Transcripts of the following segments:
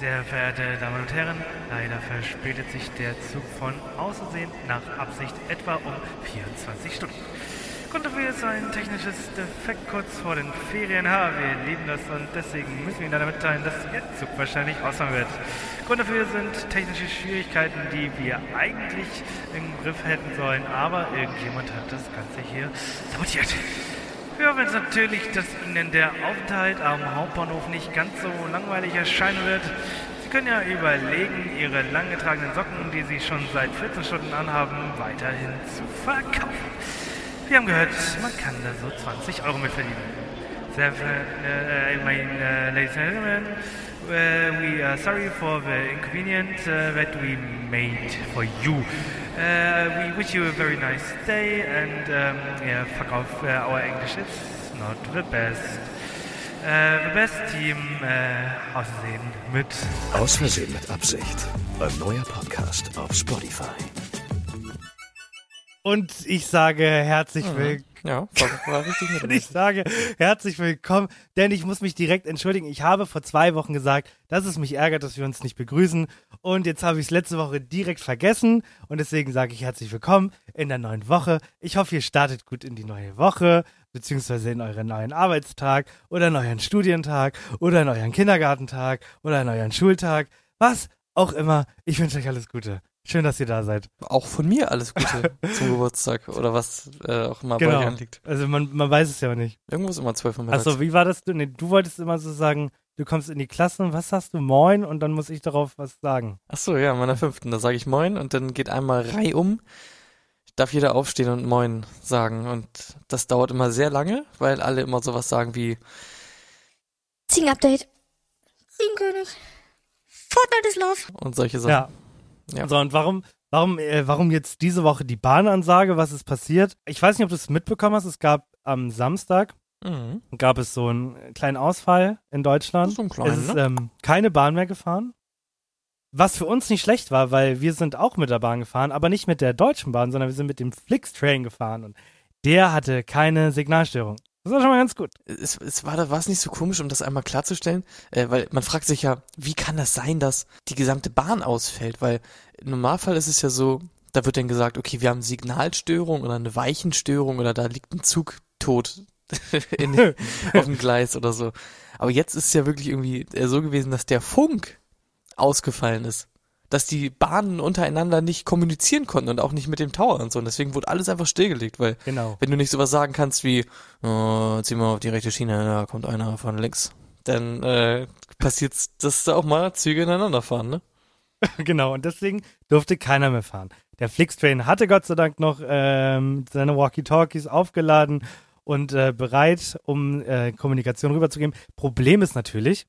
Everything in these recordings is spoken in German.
Sehr verehrte Damen und Herren, leider verspätet sich der Zug von Außersehen nach Absicht etwa um 24 Stunden. Grund dafür ist ein technisches Defekt kurz vor den Ferien. Ha, wir lieben das und deswegen müssen wir Ihnen leider mitteilen, dass Ihr Zug wahrscheinlich ausfallen wird. Grund dafür sind technische Schwierigkeiten, die wir eigentlich im Griff hätten sollen, aber irgendjemand hat das Ganze hier sabotiert. Wir hoffen jetzt natürlich, dass Ihnen der Aufenthalt am Hauptbahnhof nicht ganz so langweilig erscheinen wird. Sie können ja überlegen, Ihre lang getragenen Socken, die Sie schon seit 14 Stunden anhaben, weiterhin zu verkaufen. Wir haben gehört, man kann da so 20 Euro mit verdienen. Sehr verehrte, äh, äh, Ladies and Gentlemen, we are sorry for the inconvenience uh, that we made for you. Uh, we wish you a very nice day and um, yeah, fuck off, uh, our English is not the best. Uh, the best team, uh, aussehen mit Aus Versehen mit Absicht. Ein neuer Podcast auf Spotify. Und ich sage herzlich willkommen. Ja, war, richtig mit Und ich sage herzlich willkommen, denn ich muss mich direkt entschuldigen. Ich habe vor zwei Wochen gesagt, dass es mich ärgert, dass wir uns nicht begrüßen. Und jetzt habe ich es letzte Woche direkt vergessen. Und deswegen sage ich herzlich willkommen in der neuen Woche. Ich hoffe, ihr startet gut in die neue Woche, beziehungsweise in euren neuen Arbeitstag oder in euren Studientag oder in euren Kindergartentag oder in euren Schultag. Was auch immer. Ich wünsche euch alles Gute. Schön, dass ihr da seid. Auch von mir alles Gute zum Geburtstag oder was äh, auch immer bei dir Genau. anliegt. Also man, man weiß es ja auch nicht. Irgendwo ist immer 12 Uhr mittags. Achso, wie war das? Du, nee, du wolltest immer so sagen, du kommst in die Klasse und was sagst du? Moin und dann muss ich darauf was sagen. Ach so, ja, in meiner fünften, da sage ich Moin und dann geht einmal Reihe um. Darf jeder aufstehen und Moin sagen und das dauert immer sehr lange, weil alle immer sowas sagen wie Zing-Update. Zing-König. Fortnite ist Love. und solche Sachen. Ja. Ja. So, und warum, warum, äh, warum jetzt diese Woche die Bahnansage? Was ist passiert? Ich weiß nicht, ob du es mitbekommen hast. Es gab am Samstag Mhm. gab es so einen kleinen Ausfall in Deutschland. So einen kleinen, es ist ne? ähm, keine Bahn mehr gefahren. Was für uns nicht schlecht war, weil wir sind auch mit der Bahn gefahren, aber nicht mit der Deutschen Bahn, sondern wir sind mit dem Flixtrain gefahren und der hatte keine Signalstörung. Das war schon mal ganz gut. Es, es war war es nicht so komisch, um das einmal klarzustellen, äh, weil man fragt sich ja, wie kann das sein, dass die gesamte Bahn ausfällt? Weil im Normalfall ist es ja so, da wird dann gesagt, okay, wir haben Signalstörung oder eine Weichenstörung oder da liegt ein Zug tot in, auf dem Gleis oder so. Aber jetzt ist es ja wirklich irgendwie äh, so gewesen, dass der Funk ausgefallen ist. Dass die Bahnen untereinander nicht kommunizieren konnten und auch nicht mit dem Tower und so. Und deswegen wurde alles einfach stillgelegt, weil Genau. wenn du nicht sowas sagen kannst wie, oh, zieh mal auf die rechte Schiene, da kommt einer von links, dann äh, passiert's, dass da auch mal Züge ineinander fahren, ne? Genau, und deswegen durfte keiner mehr fahren. Der Flixtrain hatte Gott sei Dank noch ähm, seine Walkie-Talkies aufgeladen und äh, bereit, um äh, Kommunikation rüberzugeben. Problem ist natürlich,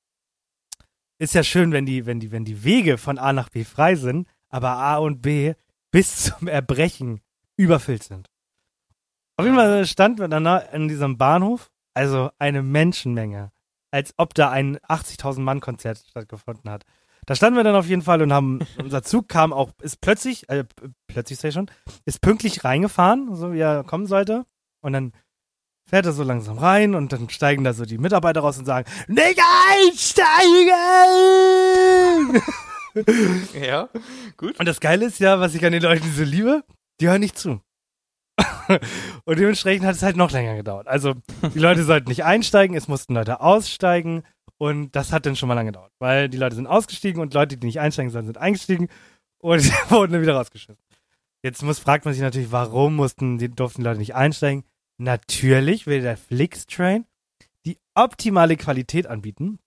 ist ja schön, wenn die, wenn die, wenn die Wege von A nach B frei sind, aber A und B bis zum Erbrechen überfüllt sind. Auf jeden Fall stand wir dann in diesem Bahnhof, also eine Menschenmenge, als ob da ein 80.000 Mann Konzert stattgefunden hat. Da standen wir dann auf jeden Fall und haben, unser Zug kam auch, ist plötzlich, äh, plötzlich ich schon, ist pünktlich reingefahren, so wie er kommen sollte. Und dann fährt er so langsam rein und dann steigen da so die Mitarbeiter raus und sagen, nicht einsteigen! Ja, gut. Und das Geile ist ja, was ich an den Leuten so liebe, die hören nicht zu. und dementsprechend hat es halt noch länger gedauert. Also die Leute sollten nicht einsteigen, es mussten Leute aussteigen und das hat dann schon mal lange gedauert, weil die Leute sind ausgestiegen und Leute, die nicht einsteigen sollen, sind eingestiegen und wurden dann wieder rausgeschmissen. Jetzt muss, fragt man sich natürlich, warum mussten die, durften die Leute nicht einsteigen? Natürlich will der Flixtrain die optimale Qualität anbieten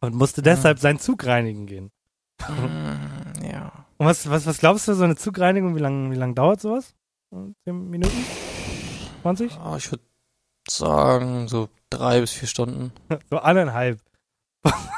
und musste deshalb seinen Zug reinigen gehen. Mm, ja. Und was, was, was glaubst du, so eine Zugreinigung, wie lange wie lang dauert sowas? So Zehn Minuten? 20? Oh, ich würde sagen, so drei bis vier Stunden. So anderthalb.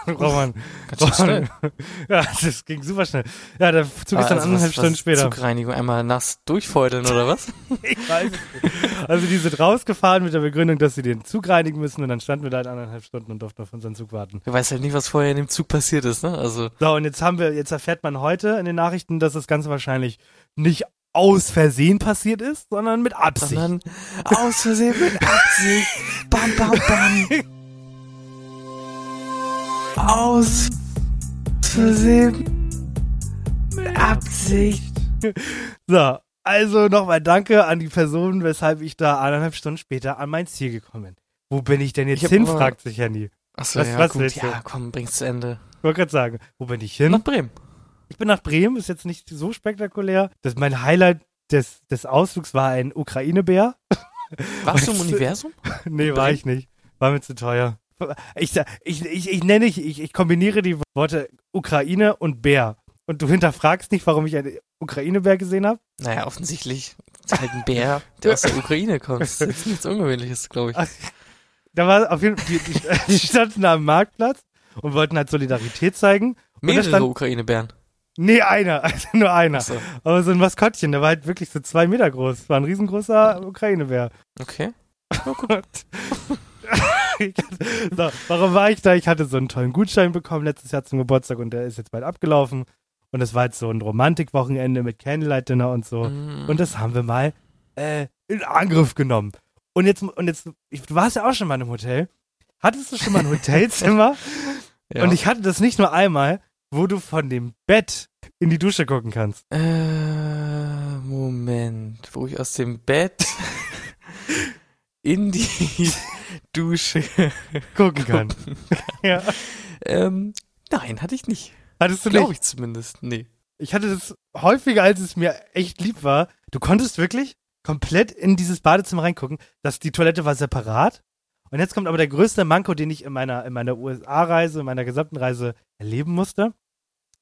Braucht man. Ganz schnell. Ja, das ging super schnell. Ja, der Zug ist dann Also anderthalb was- Stunden was, später. Zugreinigung einmal nass durchfeudeln oder was? Ich weiß nicht. Also die sind rausgefahren mit der Begründung, dass sie den Zug reinigen müssen und dann standen wir da halt anderthalb Stunden und durften auf unseren Zug warten. Du weißt halt nicht, was vorher in dem Zug passiert ist, ne? Also, So, und jetzt haben wir, jetzt erfährt man heute in den Nachrichten, dass das Ganze wahrscheinlich nicht aus Versehen passiert ist, sondern mit Absicht. sondern aus Versehen mit Absicht. Bam, bam, bam. Aus Versehen mit Absicht. So, also nochmal danke an die Person, weshalb ich da eineinhalb Stunden später an mein Ziel gekommen bin. Wo bin ich denn jetzt Ich hin, fragt sich Handy. Achso, Was- ja, was gut. Ja, komm, bring's zu Ende. Ich wollte gerade sagen, wo bin ich hin? Nach Bremen. Ich bin nach Bremen, ist jetzt nicht so spektakulär. Das, mein Highlight des, des Ausflugs war ein Ukraine-Bär. Warst du im Universum? nee, war ich nicht. War mir zu teuer. Ich, ich, ich, ich nenne, ich, ich, ich kombiniere die Worte Ukraine und Bär. Und du hinterfragst nicht, warum ich einen Ukraine-Bär gesehen habe? Naja, offensichtlich ist halt ein Bär, der aus der Ukraine kommt. Das ist jetzt nichts Ungewöhnliches, glaube ich. Ach, Da war auf jeden Fall, die, die, standen da am Marktplatz und wollten halt Solidarität zeigen. Mehrere Ukraine-Bären. nee, einer, also nur einer. Achso, Aber so ein Maskottchen, der war halt wirklich so zwei Meter groß. War ein riesengroßer Ukraine-Bär. okay. Ich hatte- so, warum war ich da? Ich hatte so einen tollen Gutschein bekommen letztes Jahr zum Geburtstag und der ist jetzt bald abgelaufen. Und es war jetzt so ein Romantikwochenende mit Candlelight-Dinner und so. Mm. Und das haben wir mal äh, in Angriff genommen. Und jetzt, und jetzt, ich, du warst ja auch schon mal in einem Hotel. Hattest du schon mal ein Hotelzimmer? ja. Und ich hatte das nicht nur einmal, wo du von dem Bett in die Dusche gucken kannst. Äh, Moment, wo ich aus dem Bett in die Dusche. Gucken kann. ja. Ähm, nein, hatte ich nicht. Hattest du Glaube nicht? ich zumindest. Nee. Ich hatte das häufiger, als es mir echt lieb war. Du konntest wirklich komplett in dieses Badezimmer reingucken. Das, die Toilette war separat. Und jetzt kommt aber der größte Manko, den ich in meiner, in meiner USA-Reise, in meiner gesamten Reise erleben musste.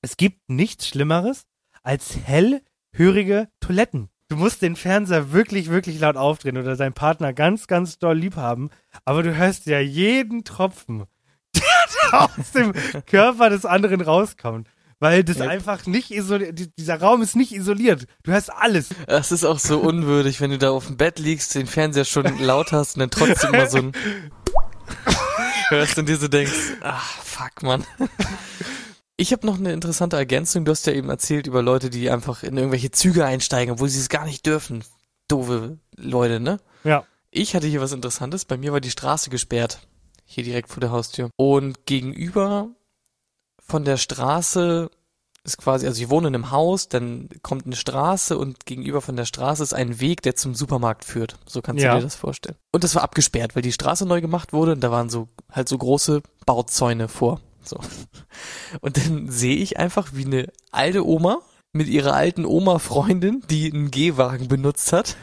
Es gibt nichts Schlimmeres als hellhörige Toiletten. Du musst den Fernseher wirklich, wirklich laut aufdrehen oder deinen Partner ganz, ganz doll lieb haben. Aber du hörst ja jeden Tropfen, der aus dem Körper des anderen rauskommt. Weil das Ja. einfach nicht isoliert, die- dieser Raum ist nicht isoliert. Du hörst alles. Es ist auch so unwürdig, wenn du da auf dem Bett liegst, den Fernseher schon laut hast und dann trotzdem mal so ein hörst und dir so denkst, ach, fuck, Mann. Ich habe noch eine interessante Ergänzung. Du hast ja eben erzählt über Leute, die einfach in irgendwelche Züge einsteigen, obwohl sie es gar nicht dürfen. Doofe Leute, ne? Ja. Ich hatte hier was Interessantes. Bei mir war die Straße gesperrt. Hier direkt vor der Haustür. Und gegenüber von der Straße ist quasi, also ich wohne in einem Haus, dann kommt eine Straße und gegenüber von der Straße ist ein Weg, der zum Supermarkt führt. So kannst Ja. du dir das vorstellen. Und das war abgesperrt, weil die Straße neu gemacht wurde und da waren so halt so große Bauzäune vor. So. Und dann sehe ich einfach, wie eine alte Oma mit ihrer alten Oma-Freundin, die einen Gehwagen benutzt hat,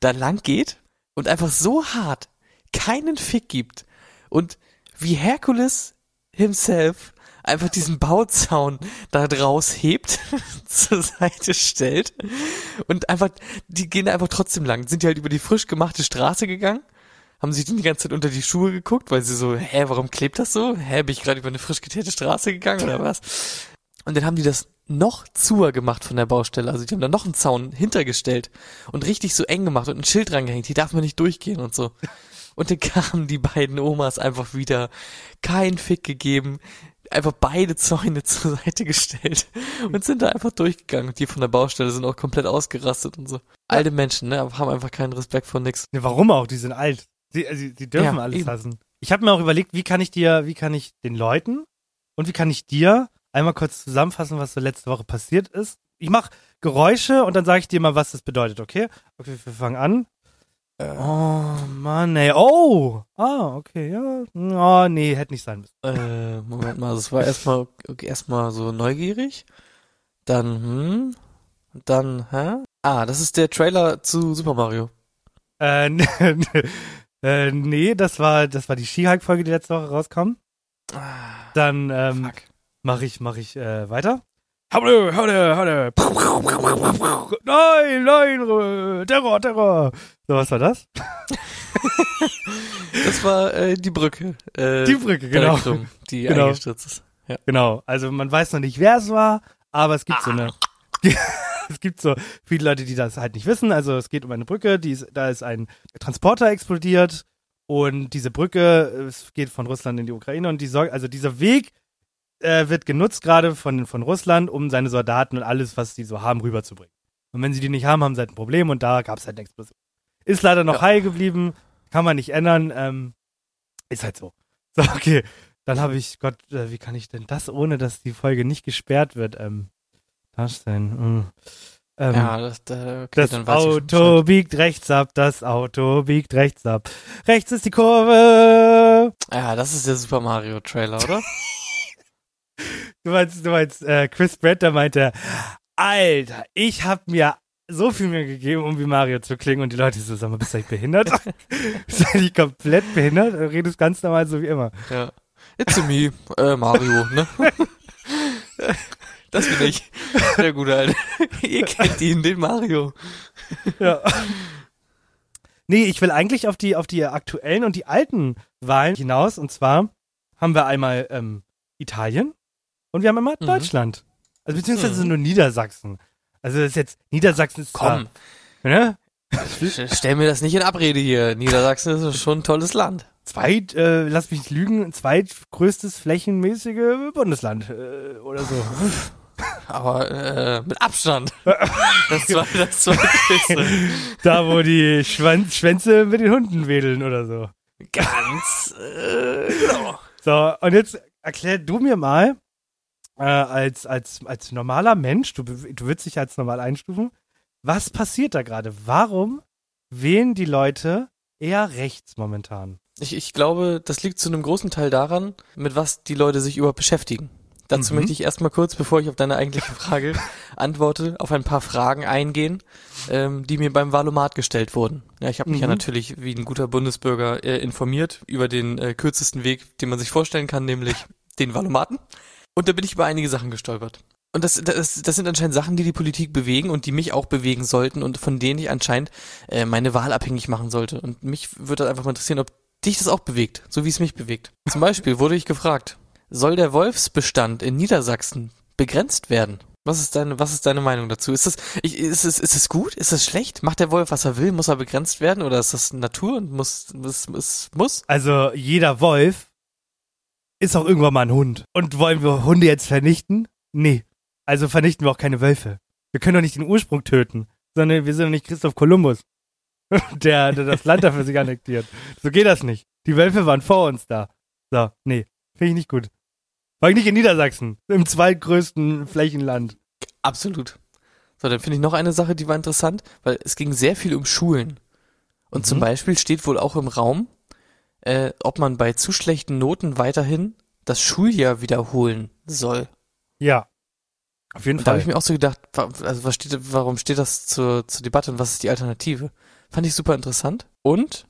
da lang geht und einfach so hart keinen Fick gibt und wie Herkules himself einfach diesen Bauzaun da draus hebt, zur Seite stellt und einfach, die gehen einfach trotzdem lang, sind die halt über die frisch gemachte Straße gegangen, haben sich dann die ganze Zeit unter die Schuhe geguckt, weil sie so, hä, warum klebt das so? Hä, bin ich gerade über eine frisch geteerte Straße gegangen oder was? Und dann haben die das noch zuer gemacht von der Baustelle. Also die haben da noch einen Zaun hintergestellt und richtig so eng gemacht und ein Schild rangehängt. Hier darf man nicht durchgehen und so. Und dann kamen die beiden Omas einfach wieder, kein Fick gegeben, einfach beide Zäune zur Seite gestellt und sind da einfach durchgegangen. Die von der Baustelle sind auch komplett ausgerastet und so. Alte Menschen, ne, haben einfach keinen Respekt vor nix. Ne, warum auch? Die sind alt. Sie, also, sie dürfen Ja, alles eben. hassen. Ich habe mir auch überlegt, wie kann ich dir, wie kann ich den Leuten und wie kann ich dir einmal kurz zusammenfassen, was so letzte Woche passiert ist. Ich mache Geräusche und dann sage ich dir mal, was das bedeutet, okay? Okay, wir fangen an. Oh Mann, ey. Oh! Ah, okay, ja. Oh, nee, hätte nicht sein müssen. Äh, Moment mal, das war erstmal okay, erstmal so neugierig. Dann, hm, dann, hä? Ah, das ist der Trailer zu Super Mario. Äh, äh, nee, das war, das war die Skihike-Folge, die letzte Woche rauskam. Ah, Dann ähm, fuck. mache ich, mach ich äh, weiter. Haude, haude, haude. Nein, nein, Terror, Terror. So, was war das? Das war äh, die Brücke. Äh, Die Brücke, genau. direkt rum, die Genau. eingestürzt ist. Ja. Genau, also man weiß noch nicht, wer es war, aber es gibt so eine. es gibt so viele Leute, die das halt nicht wissen. Also es geht um eine Brücke, die ist, da ist ein Transporter explodiert und diese Brücke, es geht von Russland in die Ukraine und die sorgt, also dieser Weg äh, wird genutzt gerade von, von Russland, um seine Soldaten und alles, was die so haben, rüberzubringen. Und wenn sie die nicht haben, haben sie halt ein Problem und da gab es halt eine Explosion. Ist leider noch Ja. heil geblieben, kann man nicht ändern, ähm, ist halt so. So, okay. Dann habe ich, Gott, äh, wie kann ich denn das, ohne dass die Folge nicht gesperrt wird, ähm, darstellen? Hm. Ähm, Ja, das, da, okay, das Auto biegt rechts ab, das Auto biegt rechts ab. Rechts ist die Kurve. Ja, das ist der Super Mario Trailer, oder? Du meinst, du meinst, äh, Chris Pratt, der meinte, Alter, ich hab mir so viel Mühe gegeben, um wie Mario zu klingen und die Leute so, sag mal, bist du eigentlich behindert? bist du eigentlich komplett behindert? Du redest ganz normal so wie immer. ja. It's me, äh, Mario, ne? Das bin ich. Der gute Alte. Ihr kennt ihn, den Mario. Ja. Nee, ich will eigentlich auf die, auf die aktuellen und die alten Wahlen hinaus. Und zwar haben wir einmal ähm, Italien und wir haben einmal Mhm. Deutschland. Also beziehungsweise Mhm. nur Niedersachsen. Also das ist jetzt, Niedersachsen ist Komm, zwar, ne? St- stell mir das nicht in Abrede hier. Niedersachsen ist schon ein tolles Land. Zweit, äh, lass mich nicht lügen, zweitgrößtes flächenmäßige Bundesland äh, oder so. Aber äh, mit Abstand. Das war das zweitgrößte. da, wo die Schwan Schwänze mit den Hunden wedeln oder so. Ganz äh, genau. So, und jetzt erklär du mir mal, äh, als, als, als normaler Mensch, du, du würdest dich als normal einstufen, was passiert da gerade? Warum wählen die Leute eher rechts momentan? Ich, ich glaube, das liegt zu einem großen Teil daran, mit was die Leute sich überhaupt beschäftigen. Dazu Mhm. möchte ich erstmal kurz, bevor ich auf deine eigentliche Frage antworte, auf ein paar Fragen eingehen, ähm, die mir beim Valomat gestellt wurden. Ja, ich habe mich ja Mhm. natürlich wie ein guter Bundesbürger äh, informiert über den äh, kürzesten Weg, den man sich vorstellen kann, nämlich den Valomaten. Und da bin ich über einige Sachen gestolpert. Und das, das, das sind anscheinend Sachen, die die Politik bewegen und die mich auch bewegen sollten und von denen ich anscheinend äh, meine Wahl abhängig machen sollte. Und mich würde einfach mal interessieren, ob dich das auch bewegt, so wie es mich bewegt. Zum Beispiel wurde ich gefragt, soll der Wolfsbestand in Niedersachsen begrenzt werden? Was ist deine, was ist deine Meinung dazu? Ist das, ist es, ist es gut? Ist es schlecht? Macht der Wolf, was er will? Muss er begrenzt werden? Oder ist das Natur und muss, es, es muss? Also jeder Wolf ist auch irgendwann mal ein Hund. Und wollen wir Hunde jetzt vernichten? Nee. Also vernichten wir auch keine Wölfe. Wir können doch nicht den Ursprung töten, sondern wir sind doch nicht Christoph Kolumbus, der, der das Land dafür sich annektiert. So geht das nicht. Die Wölfe waren vor uns da. So, nee, finde ich nicht gut. War ich nicht in Niedersachsen, im zweitgrößten Flächenland. Absolut. So, dann finde ich noch eine Sache, die war interessant, weil es ging sehr viel um Schulen. Und zum Mhm. Beispiel steht wohl auch im Raum, äh, ob man bei zu schlechten Noten weiterhin das Schuljahr wiederholen soll. Ja. Auf jeden Und da habe Fall. ich mir auch so gedacht, also was steht, warum steht das zur, zur Debatte und was ist die Alternative? Fand ich super interessant. Und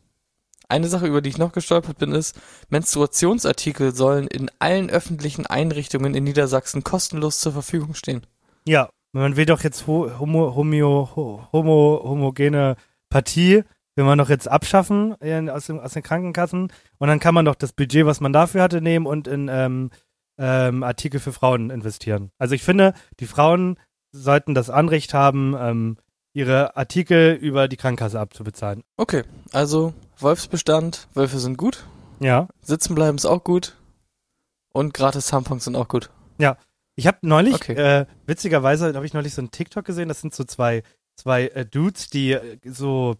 eine Sache, über die ich noch gestolpert bin, ist, Menstruationsartikel sollen in allen öffentlichen Einrichtungen in Niedersachsen kostenlos zur Verfügung stehen. Ja, man will doch jetzt ho homo, homio, ho homo, homogene Partie, will man doch jetzt abschaffen in, aus, dem, aus den Krankenkassen und dann kann man doch das Budget, was man dafür hatte, nehmen und in ähm, ähm, Artikel für Frauen investieren. Also ich finde, die Frauen sollten das Anrecht haben, ähm, ihre Artikel über die Krankenkasse abzubezahlen. Okay, also Wolfsbestand, Wölfe sind gut, Ja. sitzen bleiben ist auch gut und gratis Tampons sind auch gut. Ich habe neulich, Okay. äh, witzigerweise habe ich neulich so einen TikTok gesehen, das sind so zwei, zwei äh, Dudes, die äh, so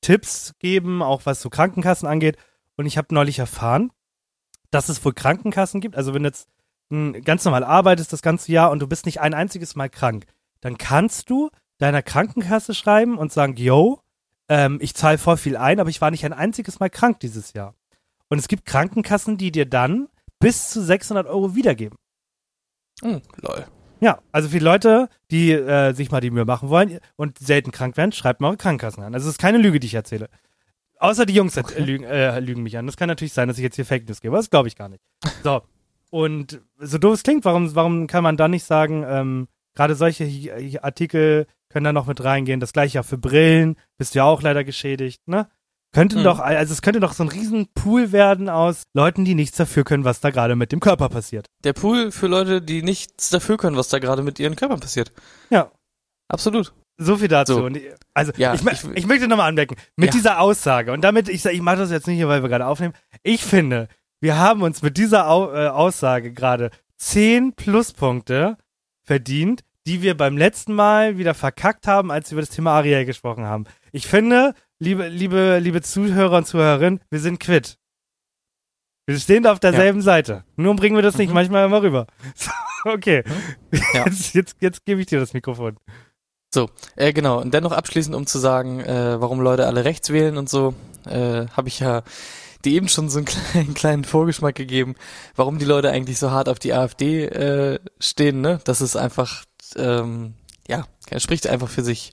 Tipps geben, auch was so Krankenkassen angeht. Und ich habe neulich erfahren, dass es wohl Krankenkassen gibt. Also wenn du jetzt mh, ganz normal arbeitest das ganze Jahr und du bist nicht ein einziges Mal krank, dann kannst du deiner Krankenkasse schreiben und sagen, yo, ähm, ich zahle voll viel ein, aber ich war nicht ein einziges Mal krank dieses Jahr. Und es gibt Krankenkassen, die dir dann bis zu 600 Euro wiedergeben. Hm, lol. Ja, also für die Leute, die äh, sich mal die Mühe machen wollen und selten krank werden, schreibt mal eure Krankenkassen an. Also es ist keine Lüge, die ich erzähle. Außer die Jungs äh, lügen, äh, lügen mich an. Das kann natürlich sein, dass ich jetzt hier Fake News gebe, aber das glaube ich gar nicht. So. Und so doof es klingt, warum, warum kann man da nicht sagen, ähm, gerade solche Artikel können da noch mit reingehen. Das gleiche auch für Brillen, bist du ja auch leider geschädigt, ne? Könnte Mhm. doch, also es könnte doch so ein riesen Pool werden aus Leuten, die nichts dafür können, was da gerade mit dem Körper passiert. Der Pool für Leute, die nichts dafür können, was da gerade mit ihren Körpern passiert. Ja. Absolut. So viel dazu. So. Ich, also Ja, ich, ich- ich, möchte nochmal anmerken, mit Ja. dieser Aussage, und damit, ich sage, ich mache das jetzt nicht hier, weil wir gerade aufnehmen, ich finde, wir haben uns mit dieser Au äh, Aussage gerade 10 Pluspunkte verdient, die wir beim letzten Mal wieder verkackt haben, als wir über das Thema Ariel gesprochen haben. Ich finde, liebe, liebe, liebe Zuhörer und Zuhörerinnen, wir sind quitt. Wir stehen auf derselben Seite. Nur bringen wir das nicht Mhm. manchmal immer rüber. So, okay. Ja. Jetzt, jetzt, jetzt gebe ich dir das Mikrofon. So, äh, genau. Und dennoch abschließend, um zu sagen, äh, warum Leute alle rechts wählen und so, äh, habe ich ja dir eben schon so einen kleinen, kleinen Vorgeschmack gegeben, warum die Leute eigentlich so hart auf die AfD äh, stehen, ne? Das ist einfach, ähm, ja, spricht einfach für sich,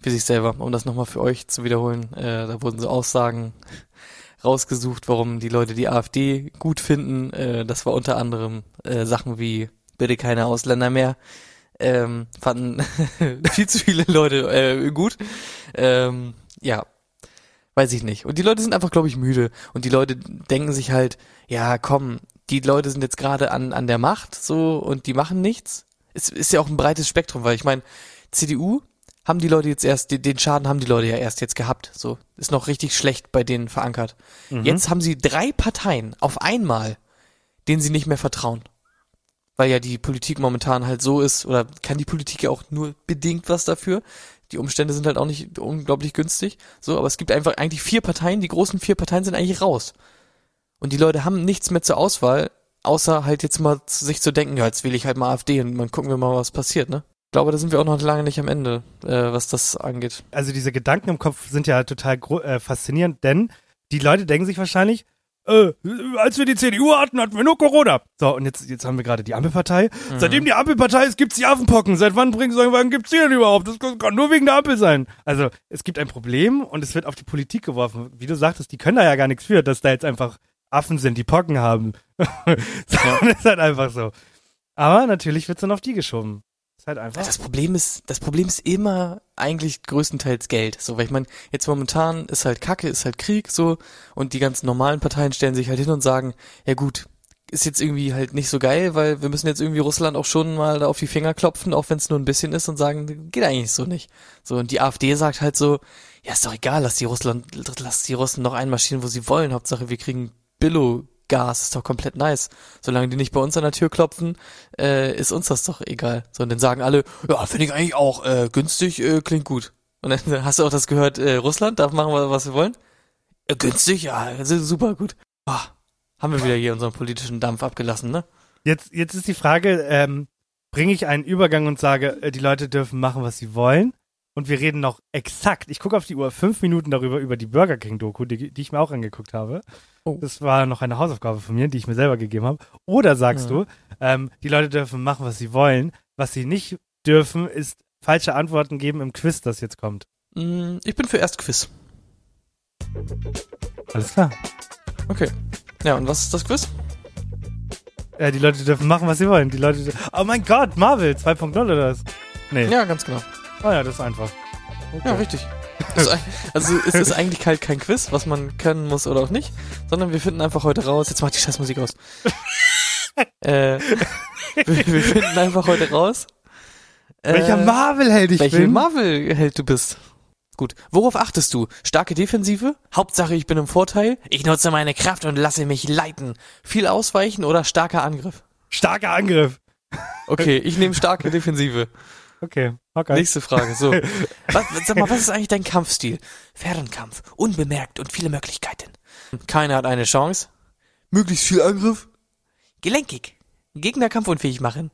für sich selber. Um das nochmal für euch zu wiederholen, äh, da wurden so Aussagen rausgesucht, warum die Leute die AfD gut finden. Äh, das war unter anderem äh, Sachen wie bitte keine Ausländer mehr. Ähm, fanden viel zu viele Leute äh, gut. Ähm, ja, weiß ich nicht. Und die Leute sind einfach, glaube ich, müde. Und die Leute denken sich halt, ja, komm, die Leute sind jetzt gerade an, an der Macht so und die machen nichts. Es ist ja auch ein breites Spektrum, weil ich meine, CDU haben die Leute jetzt erst, den- den Schaden haben die Leute ja erst jetzt gehabt. So, ist noch richtig schlecht bei denen verankert. Jetzt haben sie drei Parteien auf einmal, denen sie nicht mehr vertrauen. Weil ja die Politik momentan halt so ist, oder kann die Politik ja auch nur bedingt was dafür. Die Umstände sind halt auch nicht unglaublich günstig. So, aber es gibt einfach eigentlich vier Parteien, die großen vier Parteien sind eigentlich raus. Und die Leute haben nichts mehr zur Auswahl, außer halt jetzt mal sich zu denken, ja, jetzt wähle ich halt mal AfD und dann gucken wir mal, was passiert, ne? Ich glaube, da sind wir auch noch lange nicht am Ende, äh, was das angeht. also diese Gedanken im Kopf sind ja total gro- äh, faszinierend, denn die Leute denken sich wahrscheinlich, äh, als wir die CDU hatten, hatten wir nur Corona. So, und jetzt, jetzt haben wir gerade die Ampelpartei. Seitdem die Ampelpartei ist, gibt's die Affenpocken. Seit wann bringen seit wann gibt's die denn überhaupt? Das kann nur wegen der Ampel sein. Also, es gibt ein Problem und es wird auf die Politik geworfen. Wie du sagtest, die können da ja gar nichts für, dass da jetzt einfach Affen sind, die Pocken haben. so, Das ist halt einfach so. Aber natürlich wird's dann auf die geschoben. Ist halt einfach. Das Problem ist, das Problem ist immer eigentlich größtenteils Geld. So, weil ich meine, jetzt momentan ist halt Kacke, ist halt Krieg, so, und die ganzen normalen Parteien stellen sich halt hin und sagen, ja gut, ist jetzt irgendwie halt nicht so geil, weil wir müssen jetzt irgendwie Russland auch schon mal da auf die Finger klopfen, auch wenn es nur ein bisschen ist und sagen, geht eigentlich so nicht. So, und die AfD sagt halt so, ja, ist doch egal, lass die Russland, lass die Russen noch einmarschieren, wo sie wollen. Hauptsache, wir kriegen Billo-Gas, ist doch komplett nice. Solange die nicht bei uns an der Tür klopfen, äh, ist uns das doch egal. So, und dann sagen alle, ja, finde ich eigentlich auch, äh, günstig, äh, klingt gut. Und dann hast du auch das gehört, äh, Russland darf machen, was wir wollen? Äh, günstig, ja, super gut. Ah, haben wir wieder hier unseren politischen Dampf abgelassen, ne? Jetzt, jetzt ist die Frage, ähm, bringe ich einen Übergang und sage, äh, die Leute dürfen machen, was sie wollen? Und wir reden noch exakt, ich gucke auf die Uhr, fünf Minuten darüber, über die Burger King-Doku, die, die ich mir auch angeguckt habe. Oh. Das war noch eine Hausaufgabe von mir, die ich mir selber gegeben habe. Oder sagst Ja. du, ähm, die Leute dürfen machen, was sie wollen. Was sie nicht dürfen, ist falsche Antworten geben im Quiz, das jetzt kommt. Mm, Ich bin für Erstquiz. Alles klar. Okay. Ja, und was ist das Quiz? Äh, die Leute dürfen machen, was sie wollen. Die Leute, oh mein Gott, Marvel 2.0 oder was? Nee. Ja, ganz genau. Oh ja, das ist einfach. Ja, richtig. Ist also es ist eigentlich halt kein Quiz, was man können muss oder auch nicht, sondern wir finden einfach heute raus, jetzt mach die Scheißmusik aus. äh, wir, wir finden einfach heute raus, Welcher äh, Marvel-Held ich welche bin? Marvel-Held du bist. Gut. Worauf achtest du? Starke Defensive? Hauptsache ich bin im Vorteil? Ich nutze meine Kraft und lasse mich leiten. Viel ausweichen oder starker Angriff? Starker Angriff. Okay, ich nehme starke Defensive. Okay, okay. Nächste Frage. So. Was, sag mal, was ist eigentlich dein Kampfstil? Fernkampf, unbemerkt und viele Möglichkeiten. Keiner hat eine Chance. Möglichst viel Angriff. Gelenkig. Gegnerkampf unfähig machen.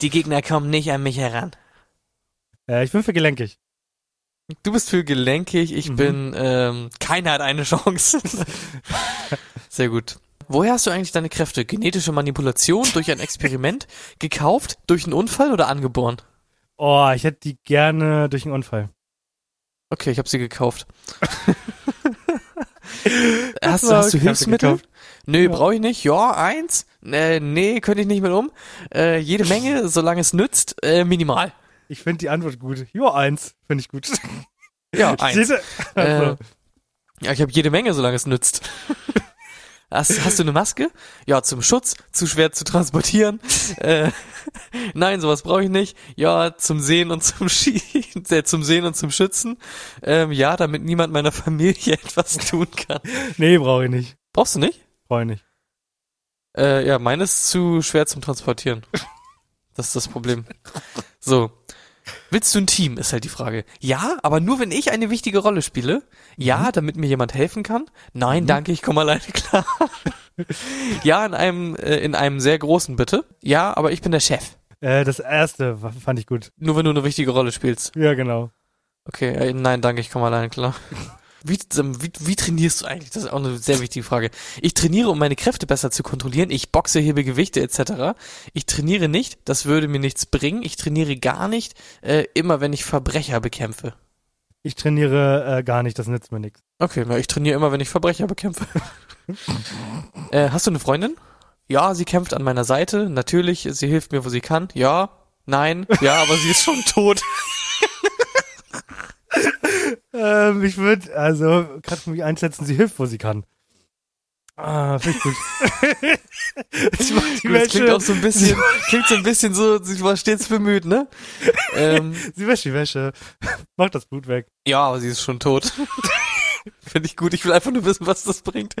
Die Gegner kommen nicht an mich heran. Äh, ich bin für gelenkig. Du bist für gelenkig, ich Mhm. bin, ähm, keiner hat eine Chance. Sehr gut. Woher hast du eigentlich deine Kräfte? Genetische Manipulation durch ein Experiment? Gekauft? Durch einen Unfall oder angeboren? Oh, ich hätte die gerne durch einen Unfall. Okay, ich habe sie gekauft. hast, war hast du Hilfsmittel? gekauft. Nö, Ja. brauche ich nicht. Ja, eins. Äh, nee, könnte ich nicht mit um. Äh, jede Menge, solange es nützt, äh, minimal. Ich finde die Antwort gut. Ja, eins. Finde ich gut. Ja, eins. Da- also, Äh, ja, ich habe jede Menge, solange es nützt. Hast, hast du eine Maske? Ja, zum Schutz, zu schwer zu transportieren. Äh, nein, sowas brauche ich nicht. Ja, zum Sehen und zum Schießen, äh, zum Sehen und zum Schützen. Ähm, ja, damit niemand meiner Familie etwas tun kann. nee, brauche ich nicht. Brauchst du nicht? Brauche ich nicht. Äh, ja, meine ist zu schwer zum Transportieren. Das ist das Problem. So. Willst du ein Team, ist halt die Frage. Ja, aber nur wenn ich eine wichtige Rolle spiele. Ja, damit mir jemand helfen kann. Nein, danke, ich komme alleine klar. ja, in einem, äh, in einem sehr großen, bitte. Ja, aber ich bin der Chef. Äh, das erste fand ich gut. Nur wenn du eine wichtige Rolle spielst. Ja, genau. Okay, äh, nein, danke, ich komme alleine klar. Wie, wie, wie trainierst du eigentlich? Das ist auch eine sehr wichtige Frage. Ich trainiere, um meine Kräfte besser zu kontrollieren. Ich boxe, hebe Gewichte etc. Ich trainiere nicht, das würde mir nichts bringen. Ich trainiere gar nicht, äh, immer wenn ich Verbrecher bekämpfe. Ich trainiere äh, gar nicht, das nützt mir nichts. Okay, na, ich trainiere immer, wenn ich Verbrecher bekämpfe. äh, hast du eine Freundin? Ja, sie kämpft an meiner Seite. Natürlich, sie hilft mir, wo sie kann. Ja, nein, ja, aber sie ist schon tot. Ähm, ich würde, also, gerade für mich einschätzen, sie hilft, wo sie kann. Ah, finde ich gut. ich mach die Das klingt Wäsche, auch so ein bisschen, klingt so ein bisschen so, sie war stets bemüht, ne? Ähm, sie wäscht die Wäsche. Mach das Blut weg. ja, aber sie ist schon tot. Finde ich gut. Ich will einfach nur wissen, was das bringt.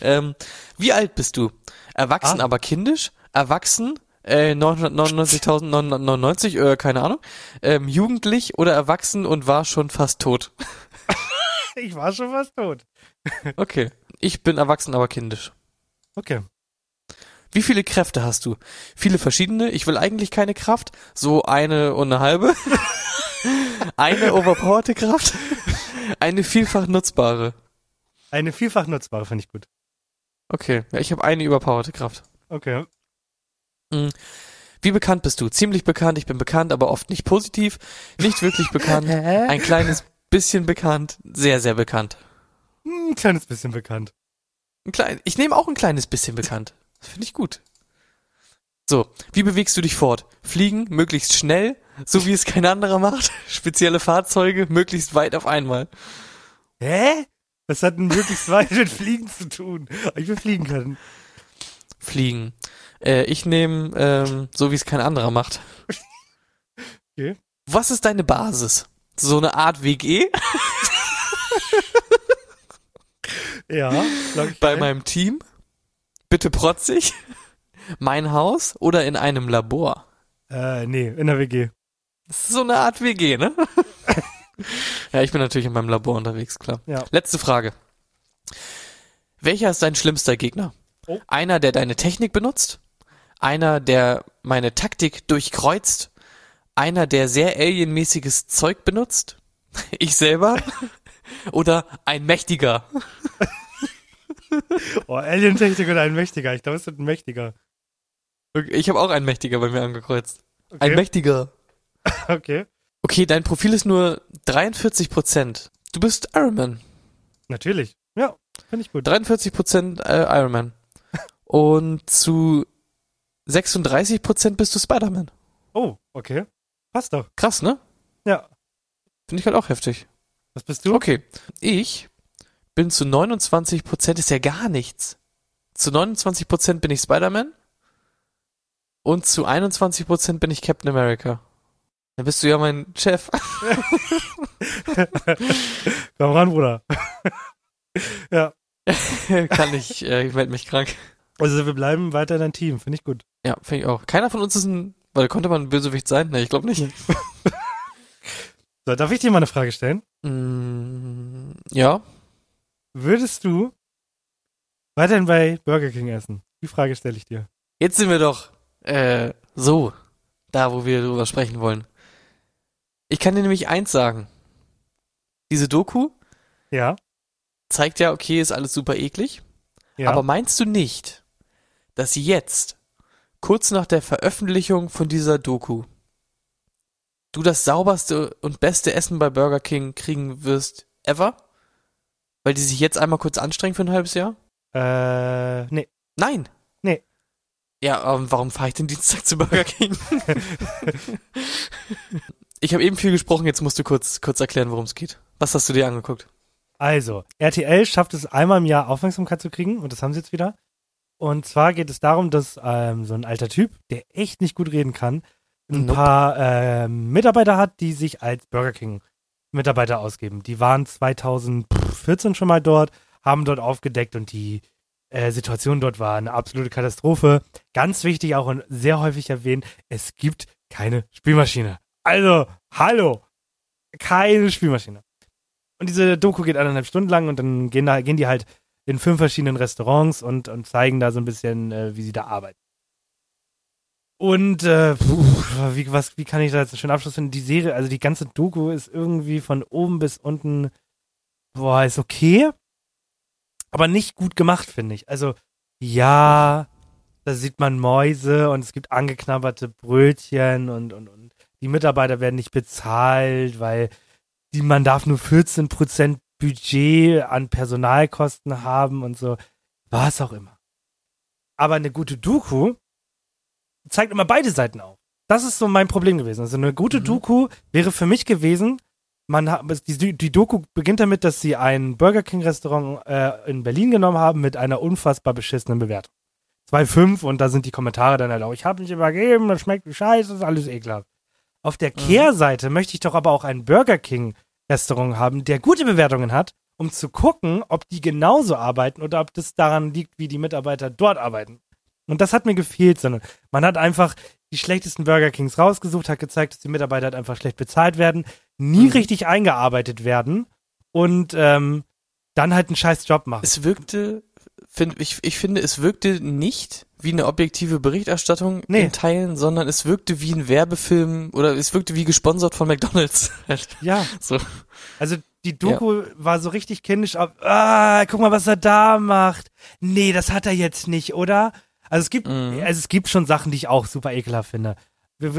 Ähm, wie alt bist du? Erwachsen, Ah. aber kindisch? Erwachsen? Äh, 999.999, äh, keine Ahnung. Ähm, jugendlich oder erwachsen und war schon fast tot. Ich war schon fast tot. Okay. Ich bin erwachsen, aber kindisch. Okay. Wie viele Kräfte hast du? Viele verschiedene. Ich will eigentlich keine Kraft. So eine und eine halbe. eine overpowerte Kraft. Eine vielfach nutzbare. Eine vielfach nutzbare finde ich gut. Okay. Ja, ich habe eine überpowerte Kraft. Okay. Wie bekannt bist du? Ziemlich bekannt. Ich bin bekannt, aber oft nicht positiv. Nicht wirklich bekannt. Ein kleines bisschen bekannt. Sehr, sehr bekannt. Hm, Ein kleines bisschen bekannt. Ein klein, ich nehme auch ein kleines bisschen bekannt. Das finde ich gut. So, wie bewegst du dich fort? Fliegen, möglichst schnell, so wie es kein anderer macht. Spezielle Fahrzeuge, möglichst weit auf einmal. Hä? Was hat denn möglichst weit mit Fliegen zu tun? Ich will fliegen können. Fliegen. Äh, ich nehme, ähm, so wie es kein anderer macht. Okay. Was ist deine Basis? So eine Art WG Ja, bei ein. meinem Team? Bitte protzig? Mein Haus oder in einem Labor? Äh, nee, in der WG. Das ist so eine Art WG, ne? ja, ich bin natürlich in meinem Labor unterwegs, klar. Ja. Letzte Frage. Welcher ist dein schlimmster Gegner? Oh. Einer, der deine Technik benutzt? Einer, der meine Taktik durchkreuzt? Einer, der sehr alienmäßiges Zeug benutzt? Ich selber? Oder ein Mächtiger? Oh, Alien-Technik oder ein Mächtiger. Ich glaube, es wird ein Mächtiger. Ich habe auch einen Mächtiger bei mir angekreuzt. Okay. Ein Mächtiger. okay. Okay, dein Profil ist nur 43%. Du bist Iron Man. Natürlich. Ja, finde ich gut. 43% äh, Iron Man. Und zu 36% bist du Spider-Man. Oh, okay. Passt doch. Krass, ne? Ja. Finde ich halt auch heftig. Was bist du? Okay. Ich bin zu 29%, ist ja gar nichts. Zu 29% bin ich Spider-Man. Und zu 21% bin ich Captain America. Dann bist du ja mein Chef. Komm ran, Bruder. ja. Kann ich, äh, ich melde mich krank. Also wir bleiben weiter in ein Team. Finde ich gut. Ja, finde ich auch. Keiner von uns ist ein, weil konnte man ein Bösewicht sein? Ne, ich glaube nicht. So, darf ich dir mal eine Frage stellen? Mm, ja. Würdest du weiterhin bei Burger King essen? Die Frage stelle ich dir. Jetzt sind wir doch äh, so, da wo wir drüber sprechen wollen. Ich kann dir nämlich eins sagen. Diese Doku Ja. zeigt ja, okay, ist alles super eklig. Ja. Aber meinst du nicht, dass jetzt, kurz nach der Veröffentlichung von dieser Doku, du das sauberste und beste Essen bei Burger King kriegen wirst ever? Weil die sich jetzt einmal kurz anstrengen für ein halbes Jahr? äh, nee. Nein. Nee. Ja, ähm, warum fahre ich den Dienstag zu Burger King? ich habe eben viel gesprochen, jetzt musst du kurz, kurz erklären, worum es geht. Was hast du dir angeguckt? Also, RTL schafft es einmal im Jahr Aufmerksamkeit zu kriegen und das haben sie jetzt wieder. Und zwar geht es darum, dass ähm, so ein alter Typ, der echt nicht gut reden kann, ein Nope. paar ähm, Mitarbeiter hat, die sich als Burger King Mitarbeiter ausgeben. Die waren 2014 schon mal dort, haben dort aufgedeckt und die äh, Situation dort war eine absolute Katastrophe. Ganz wichtig auch und sehr häufig erwähnt, es gibt keine Spielmaschine. Also, hallo, keine Spielmaschine. Und diese Doku geht eineinhalb Stunden lang und dann gehen, da, gehen die halt in fünf verschiedenen Restaurants und, und zeigen da so ein bisschen, äh, wie sie da arbeiten. Und äh, puh, wie, was, wie kann ich da jetzt einen schönen Abschluss finden? Die Serie, also die ganze Doku ist irgendwie von oben bis unten, boah, ist okay, aber nicht gut gemacht, finde ich. Also, ja, da sieht man Mäuse und es gibt angeknabberte Brötchen und, und, und die Mitarbeiter werden nicht bezahlt, weil die, man darf nur 14% Budget an Personalkosten haben und so. Was auch immer. Aber eine gute Doku zeigt immer beide Seiten auf. Das ist so mein Problem gewesen. Also eine gute Mhm. Doku wäre für mich gewesen, man hat, die, die Doku beginnt damit, dass sie ein Burger King Restaurant äh, in Berlin genommen haben mit einer unfassbar beschissenen Bewertung. 2,5 und da sind die Kommentare dann halt auch, ich habe nicht übergeben, das schmeckt wie scheiße, ist alles ekelhaft. Auf der Kehrseite möchte ich doch aber auch ein Burger King Restaurant haben, der gute Bewertungen hat, um zu gucken, ob die genauso arbeiten oder ob das daran liegt, wie die Mitarbeiter dort arbeiten. Und das hat mir gefehlt, sondern man hat einfach die schlechtesten Burger Kings rausgesucht, hat gezeigt, dass die Mitarbeiter halt einfach schlecht bezahlt werden, nie Mhm. richtig eingearbeitet werden und ähm, dann halt einen scheiß Job machen. Es wirkte, find, ich, ich finde, es wirkte nicht wie eine objektive Berichterstattung Nee. in Teilen, sondern es wirkte wie ein Werbefilm oder es wirkte wie gesponsert von McDonalds. Ja, so. also die Doku war so richtig kindisch auf, ah, guck mal, was er da macht. Nee, das hat er jetzt nicht, oder? Also es gibt, Mhm. also es gibt schon Sachen, die ich auch super ekelhaft finde.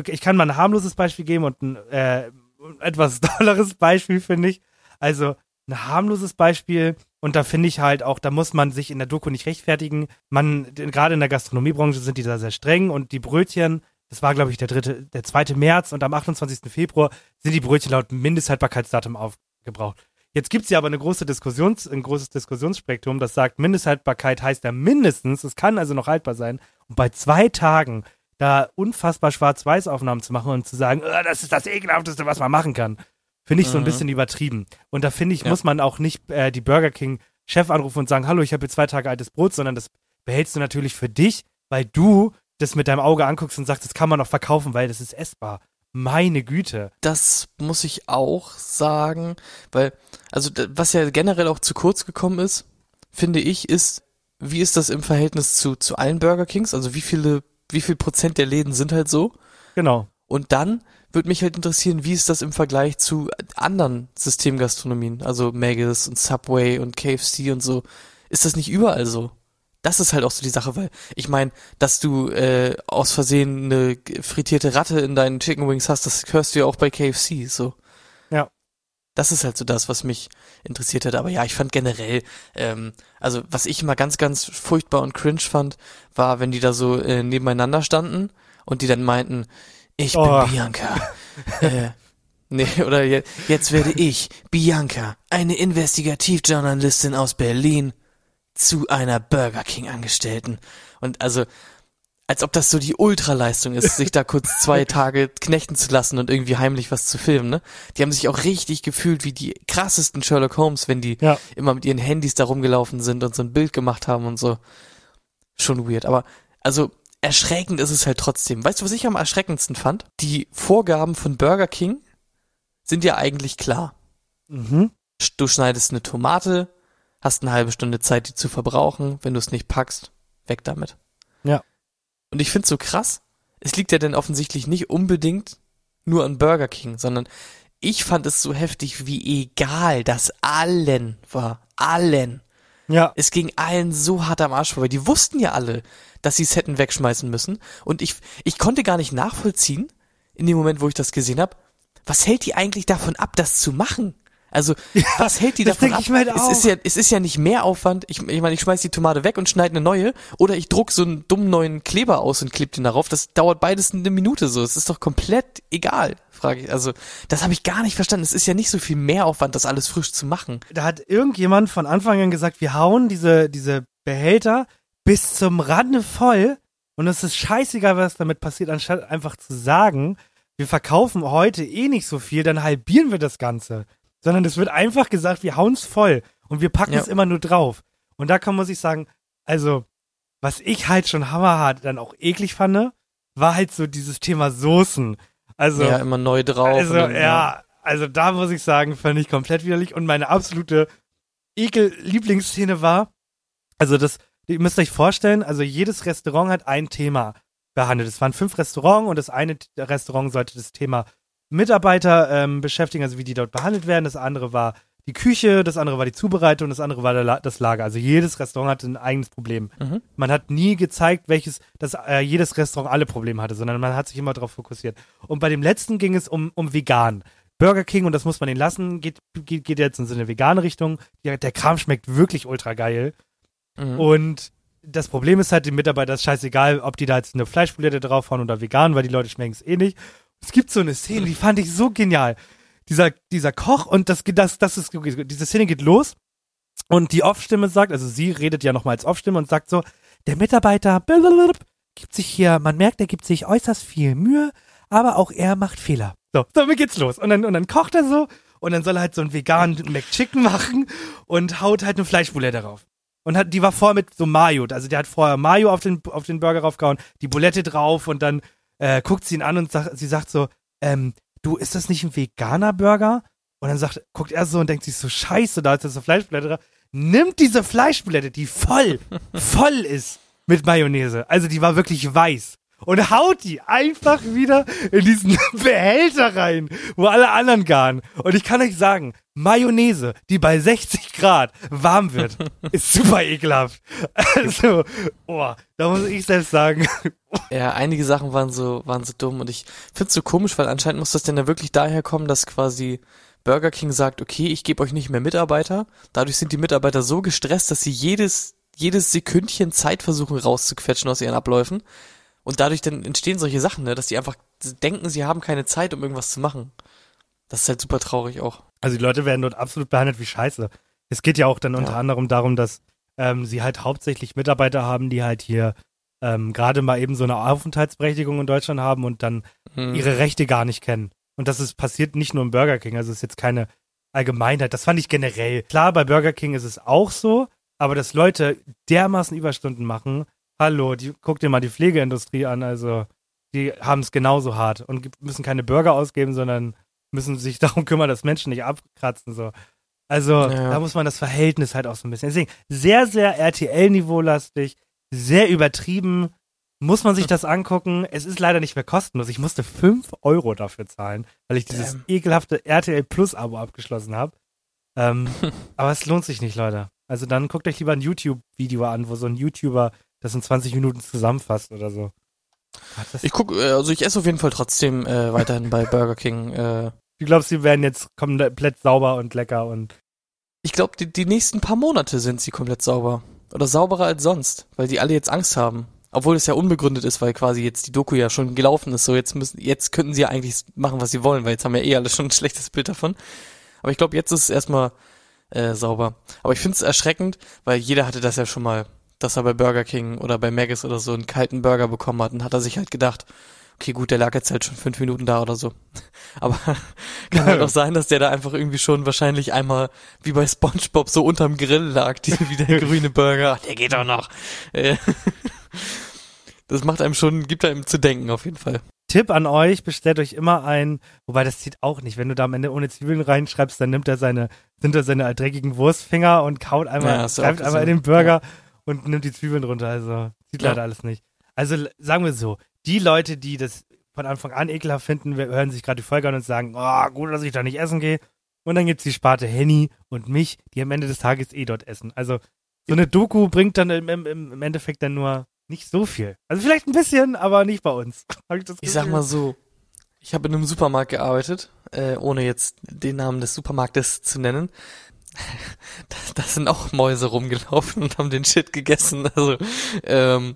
Ich kann mal ein harmloses Beispiel geben und ein äh, etwas dolleres Beispiel, finde ich. Also ein harmloses Beispiel und da finde ich halt auch, da muss man sich in der Doku nicht rechtfertigen. Man, gerade in der Gastronomiebranche sind die da sehr streng und die Brötchen, das war glaube ich der dritte, der zweite März und am 28. Februar sind die Brötchen laut Mindesthaltbarkeitsdatum aufgebraucht. Jetzt gibt's ja aber eine große Diskussions, ein großes Diskussionsspektrum, das sagt, Mindesthaltbarkeit heißt ja mindestens, es kann also noch haltbar sein. Und bei zwei Tagen da unfassbar Schwarz-Weiß-Aufnahmen zu machen und zu sagen, "Ah, das ist das ekelhafteste, was man machen kann, finde ich so ein Mhm. bisschen übertrieben. Und da finde ich, Ja. muss man auch nicht äh, die Burger King Chef anrufen und sagen, hallo, ich habe hier zwei Tage altes Brot, sondern das behältst du natürlich für dich, weil du das mit deinem Auge anguckst und sagst, das kann man noch verkaufen, weil das ist essbar. Meine Güte. Das muss ich auch sagen, weil, also was ja generell auch zu kurz gekommen ist, finde ich, ist, wie ist das im Verhältnis zu, zu allen Burger Kings? Also wie viele, wie viel Prozent der Läden sind halt so? Genau. Und dann würde mich halt interessieren, wie ist das im Vergleich zu anderen Systemgastronomien, also Maggis und Subway und KFC und so. Ist das nicht überall so? Das ist halt auch so die Sache, weil ich meine, dass du äh, aus Versehen eine frittierte Ratte in deinen Chicken Wings hast, das hörst du ja auch bei KFC so. Ja. Das ist halt so das, was mich interessiert hat. Aber ja, ich fand generell, ähm, also was ich immer ganz, ganz furchtbar und cringe fand, war, wenn die da so äh, nebeneinander standen und die dann meinten, ich Oh. bin Bianca. äh, nee, oder je, jetzt werde ich, Bianca, eine Investigativjournalistin aus Berlin, zu einer Burger King Angestellten. Und also, als ob das so die Ultraleistung ist, sich da kurz zwei Tage knechten zu lassen und irgendwie heimlich was zu filmen, ne? Die haben sich auch richtig gefühlt wie die krassesten Sherlock Holmes, wenn die Ja. immer mit ihren Handys da rumgelaufen sind und so ein Bild gemacht haben und so. Schon weird. Aber, also, erschreckend ist es halt trotzdem. Weißt du, was ich am erschreckendsten fand? Die Vorgaben von Burger King sind ja eigentlich klar. Mhm. Du schneidest eine Tomate, hast eine halbe Stunde Zeit, die zu verbrauchen. Wenn du es nicht packst, weg damit. Ja. Und ich find's so krass. Es liegt ja dann offensichtlich nicht unbedingt nur an Burger King, sondern ich fand es so heftig, wie egal das allen war. Allen. Ja. Es ging allen so hart am Arsch vorbei. Die wussten ja alle, dass sie es hätten wegschmeißen müssen. Und ich, ich konnte gar nicht nachvollziehen, in dem Moment, wo ich das gesehen habe, was hält die eigentlich davon ab, das zu machen? Also, was hält die davon ab? halt es, ist ja, es ist ja nicht mehr Aufwand. Ich, ich meine, ich schmeiß die Tomate weg und schneide eine neue. Oder ich druck so einen dummen neuen Kleber aus und klebe den darauf. Das dauert beides eine Minute so. Es ist doch komplett egal, frage ich. Also, das habe ich gar nicht verstanden. Es ist ja nicht so viel Mehraufwand, das alles frisch zu machen. Da hat irgendjemand von Anfang an gesagt, wir hauen diese, diese Behälter bis zum Rande voll und es ist scheißegal, was damit passiert, anstatt einfach zu sagen, wir verkaufen heute eh nicht so viel, dann halbieren wir das Ganze. Sondern es wird einfach gesagt, wir hauen's voll und wir packen Ja. es immer nur drauf. Und da kann man sich sagen, also, was ich halt schon hammerhart dann auch eklig fand, war halt so dieses Thema Soßen. Also, ja, immer neu drauf. also, dann, ja, also da muss ich sagen, fand ich komplett widerlich. Und meine absolute Ekel-Lieblingsszene war, also das, ihr müsst euch vorstellen, also jedes Restaurant hat ein Thema behandelt. Es waren fünf Restaurants und das eine Restaurant sollte das Thema Mitarbeiter ähm, beschäftigen, also wie die dort behandelt werden. Das andere war die Küche, das andere war die Zubereitung, das andere war La das Lager. Also jedes Restaurant hatte ein eigenes Problem. Mhm. Man hat nie gezeigt, welches, dass äh, jedes Restaurant alle Probleme hatte, sondern man hat sich immer darauf fokussiert. Und bei dem letzten ging es um, um vegan. Burger King, und das muss man den lassen, geht, geht, geht jetzt in so eine vegane Richtung. Der, der Kram schmeckt wirklich ultra geil. Mhm. Und das Problem ist halt, den Mitarbeitern ist scheißegal, ob die da jetzt eine Fleischpulette draufhauen oder vegan, weil die Leute schmecken es eh nicht. Es gibt so eine Szene, die fand ich so genial. Dieser, dieser Koch und das, das, das ist, diese Szene geht los und die Off-Stimme sagt, also sie redet ja nochmal als Off-Stimme und sagt so, der Mitarbeiter gibt sich hier, man merkt, er gibt sich äußerst viel Mühe, aber auch er macht Fehler. So, damit geht's los. Und dann, und dann kocht er so und dann soll er halt so einen veganen McChicken machen und haut halt eine Fleischboulette drauf. Und hat, die war vorher mit so Mayo. Also der hat vorher Mayo auf den, auf den Burger raufgehauen, die Boulette drauf und dann äh, guckt sie ihn an und sagt, sie sagt so, ähm, du, ist das nicht ein veganer Burger? Und dann sagt, guckt er so und denkt sich so, scheiße, da ist das eine Fleischboulette drauf. Nimmt diese Fleischboulette, die voll, voll ist mit Mayonnaise. Also die war wirklich weiß. Und haut die einfach wieder in diesen Behälter rein, wo alle anderen garen. Und ich kann euch sagen, Mayonnaise, die bei 60 Grad warm wird, ist super ekelhaft. Also, boah, da muss ich selbst sagen, Ja, einige Sachen waren so, waren so dumm und ich find's so komisch, weil anscheinend muss das denn ja wirklich daher kommen, dass quasi Burger King sagt, okay, ich gebe euch nicht mehr Mitarbeiter. Dadurch sind die Mitarbeiter so gestresst, dass sie jedes, jedes Sekündchen Zeit versuchen rauszuquetschen aus ihren Abläufen. Und dadurch dann entstehen solche Sachen, ne, dass die einfach denken, sie haben keine Zeit, um irgendwas zu machen. Das ist halt super traurig auch. Also die Leute werden dort absolut behandelt wie Scheiße. Es geht ja auch dann unter Ja. anderem darum, dass ähm, sie halt hauptsächlich Mitarbeiter haben, die halt hier ähm, gerade mal eben so eine Aufenthaltsberechtigung in Deutschland haben und dann Hm. ihre Rechte gar nicht kennen. Und das ist passiert nicht nur im Burger King, also es ist jetzt keine Allgemeinheit. Das fand ich generell. Klar, bei Burger King ist es auch so, aber dass Leute dermaßen Überstunden machen, hallo, die, guck dir mal die Pflegeindustrie an, also die haben es genauso hart und müssen keine Burger ausgeben, sondern müssen sich darum kümmern, dass Menschen nicht abkratzen. So. Also Ja. da muss man das Verhältnis halt auch so ein bisschen. Deswegen sehr, sehr RTL-Niveau-lastig, sehr übertrieben. Muss man sich das angucken? Es ist leider nicht mehr kostenlos. Ich musste 5 Euro dafür zahlen, weil ich dieses Damn. ekelhafte RTL Plus-Abo abgeschlossen habe. Ähm, aber es lohnt sich nicht, Leute. Also dann guckt euch lieber ein YouTube-Video an, wo so ein YouTuber das in 20 Minuten zusammenfasst oder so. Gott, Ich guck, äh, also ich esse auf jeden Fall trotzdem äh, weiterhin bei Burger King. Äh, Du glaubst, sie werden jetzt komplett sauber und lecker und ich glaube, die, die nächsten paar Monate sind sie komplett sauber. Oder sauberer als sonst, weil die alle jetzt Angst haben. Obwohl es ja unbegründet ist, weil quasi jetzt die Doku ja schon gelaufen ist. So, jetzt müssen, jetzt könnten sie ja eigentlich machen, was sie wollen, weil jetzt haben ja eh alle schon ein schlechtes Bild davon. Aber ich glaube, jetzt ist es erstmal äh, sauber. Aber ich finde es erschreckend, weil jeder hatte das ja schon mal, dass er bei Burger King oder bei Maggis oder so einen kalten Burger bekommen hat und hat er sich halt gedacht, okay, gut, der lag jetzt halt schon fünf Minuten da oder so. Aber kann halt auch sein, dass der da einfach irgendwie schon wahrscheinlich einmal wie bei SpongeBob so unterm Grill lag, die, wie der grüne Burger. Ach, der geht doch noch. Äh, Das macht einem schon, gibt einem zu denken auf jeden Fall. Tipp an euch, bestellt euch immer ein, wobei das zieht auch nicht. Wenn du da am Ende ohne Zwiebeln reinschreibst, dann nimmt er seine, sind da seine dreckigen Wurstfinger und kaut einmal, Ja, greift einmal in den Burger und nimmt die Zwiebeln runter. Also zieht Ja. leider alles nicht. Also sagen wir so, die Leute, die das von Anfang an ekelhaft finden, hören sich gerade die Folge an und sagen, oh, gut, dass ich da nicht essen gehe. Und dann gibt's die Sparte Henny und mich, die am Ende des Tages eh dort essen. Also so eine Doku bringt dann im, im, im Endeffekt dann nur nicht so viel. Also vielleicht ein bisschen, aber nicht bei uns. Das Ich sag mal so, ich habe in einem Supermarkt gearbeitet äh, ohne jetzt den Namen des Supermarktes zu nennen, da, da sind auch Mäuse rumgelaufen und haben den Shit gegessen. Also ähm,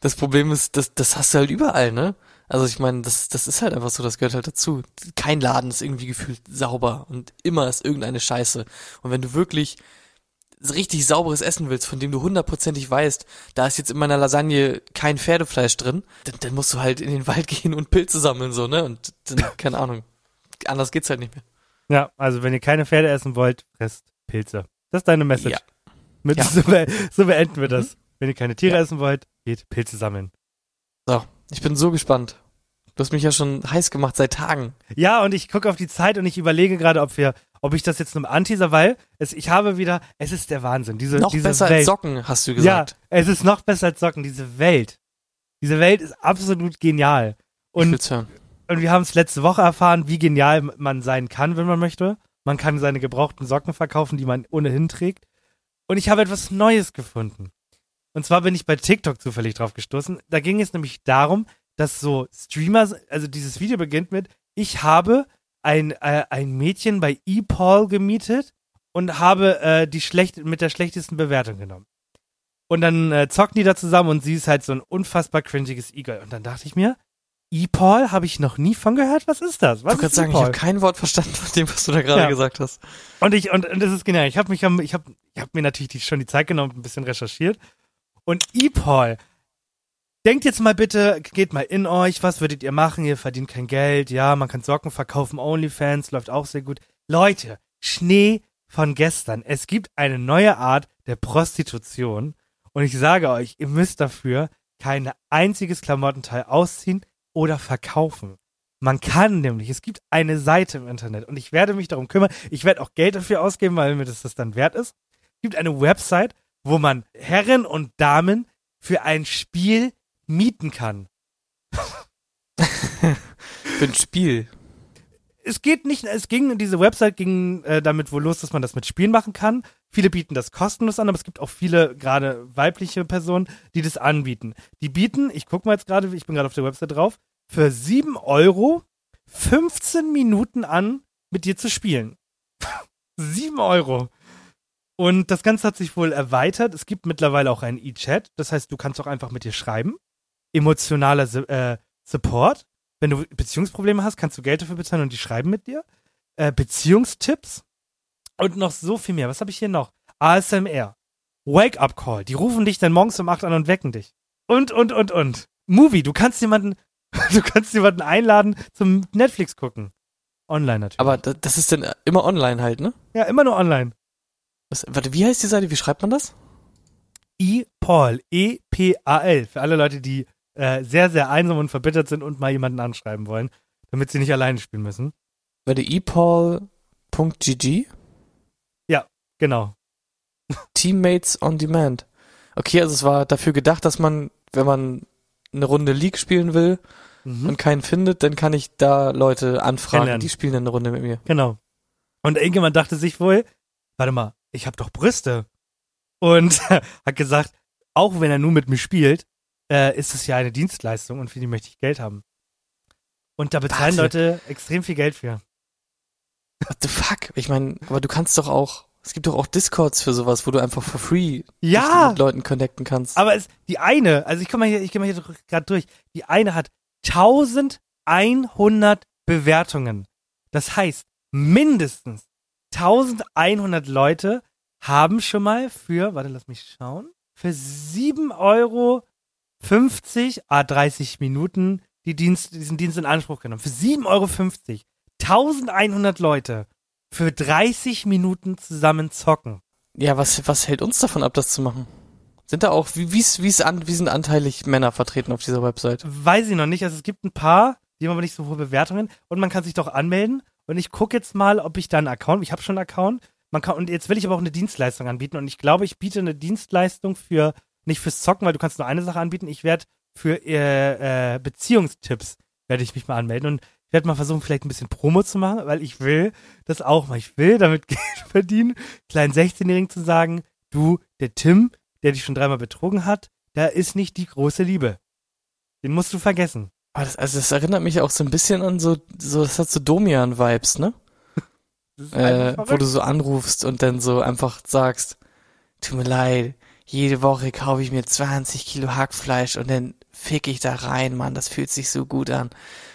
das Problem ist, das, das hast du halt überall, ne? Also ich meine, das, das ist halt einfach so, das gehört halt dazu. Kein Laden ist irgendwie gefühlt sauber und immer ist irgendeine Scheiße. Und wenn du wirklich richtig sauberes Essen willst, von dem du hundertprozentig weißt, da ist jetzt in meiner Lasagne kein Pferdefleisch drin, dann, dann musst du halt in den Wald gehen und Pilze sammeln, so, ne? Und dann, keine Ahnung. Anders geht's halt nicht mehr. Ja, also wenn ihr keine Pferde essen wollt, fresst Pilze. Das ist deine Message. Ja. Mit, Ja. so, be so beenden wir das. Mhm. Wenn ihr keine Tiere Ja. essen wollt, geht Pilze sammeln. So, ich bin so gespannt. Du hast mich ja schon heiß gemacht seit Tagen. Ja, und ich gucke auf die Zeit und ich überlege gerade, ob wir, ob ich das jetzt nur anteaser, weil es, ich habe wieder, es ist der Wahnsinn. Diese, Noch diese besser Welt. als Socken, hast du gesagt. Ja, es ist noch besser als Socken. Diese Welt. Diese Welt ist absolut genial. ich Und, will's hören. Und wir haben es letzte Woche erfahren, wie genial man sein kann, wenn man möchte. Man kann seine gebrauchten Socken verkaufen, die man ohnehin trägt. Und ich habe etwas Neues gefunden. Und zwar bin ich bei TikTok zufällig drauf gestoßen. Da ging es nämlich darum, dass so Streamer, also dieses Video beginnt mit, ich habe ein, äh, ein Mädchen bei ePaul gemietet und habe äh, die schlecht, mit der schlechtesten Bewertung genommen. Und dann äh, zocken die da zusammen und sie ist halt so ein unfassbar cringiges E-Girl. Und dann dachte ich mir, ePaul habe ich noch nie von gehört. Was ist das? Ich Was wollte gerade ist sagen, ich habe kein Wort verstanden von dem, was du da gerade Ja. gesagt hast. Und ich, und, und das ist genial. Ich habe mich, ich habe, ich habe mir natürlich die, schon die Zeit genommen, ein bisschen recherchiert. Und ePaul, denkt jetzt mal bitte, geht mal in euch, was würdet ihr machen? Ihr verdient kein Geld, ja, man kann Socken verkaufen, OnlyFans läuft auch sehr gut. Leute, Schnee von gestern. Es gibt eine neue Art der Prostitution. Und ich sage euch, ihr müsst dafür kein einziges Klamottenteil ausziehen oder verkaufen. Man kann nämlich, es gibt eine Seite im Internet und ich werde mich darum kümmern. Ich werde auch Geld dafür ausgeben, weil mir das, das dann wert ist. Es gibt eine Website, wo man Herren und Damen für ein Spiel mieten kann. Für ein Spiel. Es geht nicht, es ging, diese Website ging äh, damit wohl los, dass man das mit Spielen machen kann. Viele bieten das kostenlos an, aber es gibt auch viele, gerade weibliche Personen, die das anbieten. Die bieten, ich gucke mal jetzt gerade, ich bin gerade auf der Website drauf, für 7 Euro 15 Minuten an, mit dir zu spielen. 7 Euro. Und das Ganze hat sich wohl erweitert. Es gibt mittlerweile auch einen E-Chat. Das heißt, du kannst auch einfach mit dir schreiben. Emotionaler äh, Support. Wenn du Beziehungsprobleme hast, kannst du Geld dafür bezahlen und die schreiben mit dir. Äh, Beziehungstipps. Und noch so viel mehr. Was habe ich hier noch? ASMR. Wake-up-Call. Die rufen dich dann morgens um 8 an und wecken dich. Und, und, und, und. Movie. Du kannst jemanden, du kannst jemanden einladen zum Netflix gucken. Online natürlich. Aber da- das ist dann immer online halt, ne? ja, immer nur online. Was, warte, wie heißt die Seite? Wie schreibt man das? E-Paul. E-P-A-L. Für alle Leute, die äh, sehr, sehr einsam und verbittert sind und mal jemanden anschreiben wollen, damit sie nicht alleine spielen müssen. Warte, epaul.gg? Genau. Teammates on Demand. Okay, also es war dafür gedacht, dass man, wenn man eine Runde League spielen will Mhm. und keinen findet, dann kann ich da Leute anfragen, die spielen dann eine Runde mit mir. Genau. Und irgendjemand dachte sich wohl, warte mal, ich habe doch Brüste. Und hat gesagt, auch wenn er nur mit mir spielt, äh, ist es ja eine Dienstleistung und für die möchte ich Geld haben. Und da bezahlen Warte. Leute extrem viel Geld für. What the fuck? Ich meine, aber du kannst doch auch, es gibt doch auch Discords für sowas, wo du einfach for free Ja, mit Leuten connecten kannst. aber es, die eine, also ich komme mal hier, ich gehe mal hier gerade durch, die eine hat 1100 Bewertungen. Das heißt, mindestens 1100 Leute haben schon mal für, warte, lass mich schauen, für 7 Euro 50, ah, 30 Minuten die Dienst, diesen Dienst in Anspruch genommen. Für 7,50 Euro 1100 Leute für 30 Minuten zusammen zocken. ja, was, was hält uns davon ab, das zu machen? Sind da auch, wie, wie's, wie's an, wie sind anteilig Männer vertreten auf dieser Website? Weiß ich noch nicht. Also es gibt ein paar, die haben aber nicht so hohe Bewertungen und man kann sich doch anmelden. Und ich gucke jetzt mal, ob ich da einen Account, ich habe schon einen Account. Man kann, und jetzt will ich aber auch eine Dienstleistung anbieten. Und ich glaube, ich biete eine Dienstleistung für, nicht fürs Zocken, weil du kannst nur eine Sache anbieten. Ich werde für äh, äh, Beziehungstipps, werde ich mich mal anmelden. Und werde mal versuchen, vielleicht ein bisschen Promo zu machen, weil ich will das auch mal. Ich will damit Geld verdienen, kleinen 16-Jährigen zu sagen, du, der Tim, der dich schon dreimal betrogen hat, da ist nicht die große Liebe. Den musst du vergessen. Aber das, also das erinnert mich auch so ein bisschen an so, so das hat so Domian-Vibes, ne? Äh, wo du so anrufst und dann so einfach sagst, tut mir leid, jede Woche kaufe ich mir 20 Kilo Hackfleisch und dann fick ich da rein, Mann, das fühlt sich so gut an.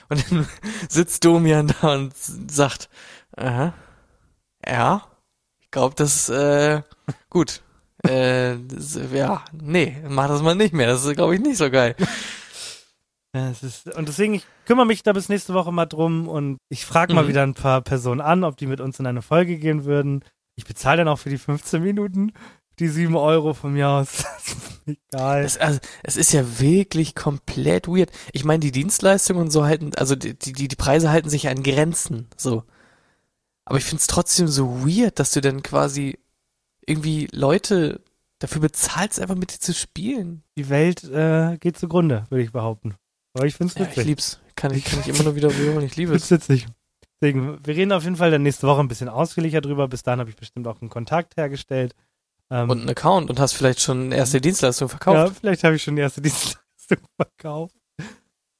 Und dann sitzt Domian da und sagt, aha, ja, ich glaube, das, äh, gut. äh, das, ja, nee, mach das mal nicht mehr, das ist, glaube ich, nicht so geil. Ja, es ist, und deswegen, ich kümmere mich da bis nächste Woche mal drum und ich frage mal Mhm. wieder ein paar Personen an, ob die mit uns in eine Folge gehen würden. Ich bezahle dann auch für die 15 Minuten die 7 Euro von mir aus. Ist Egal. Es, also, es ist ja wirklich komplett weird. Ich meine, die Dienstleistungen und so halten, also die, die, die Preise halten sich an Grenzen, so. Aber ich find's trotzdem so weird, dass du dann quasi irgendwie Leute dafür bezahlst, einfach mit dir zu spielen. Die Welt äh, geht zugrunde, würde ich behaupten. Aber ich finde es Ja, ich witzig. lieb's. Kann ich, kann ich immer nur wieder wiederholen. Ich liebe Ich es. find's witzig. Deswegen, wir reden auf jeden Fall dann nächste Woche ein bisschen ausführlicher drüber. Bis dahin habe ich bestimmt auch einen Kontakt hergestellt. Ähm, Und einen Account und hast vielleicht schon erste Dienstleistung Ja, verkauft. vielleicht habe ich schon erste Dienstleistung verkauft.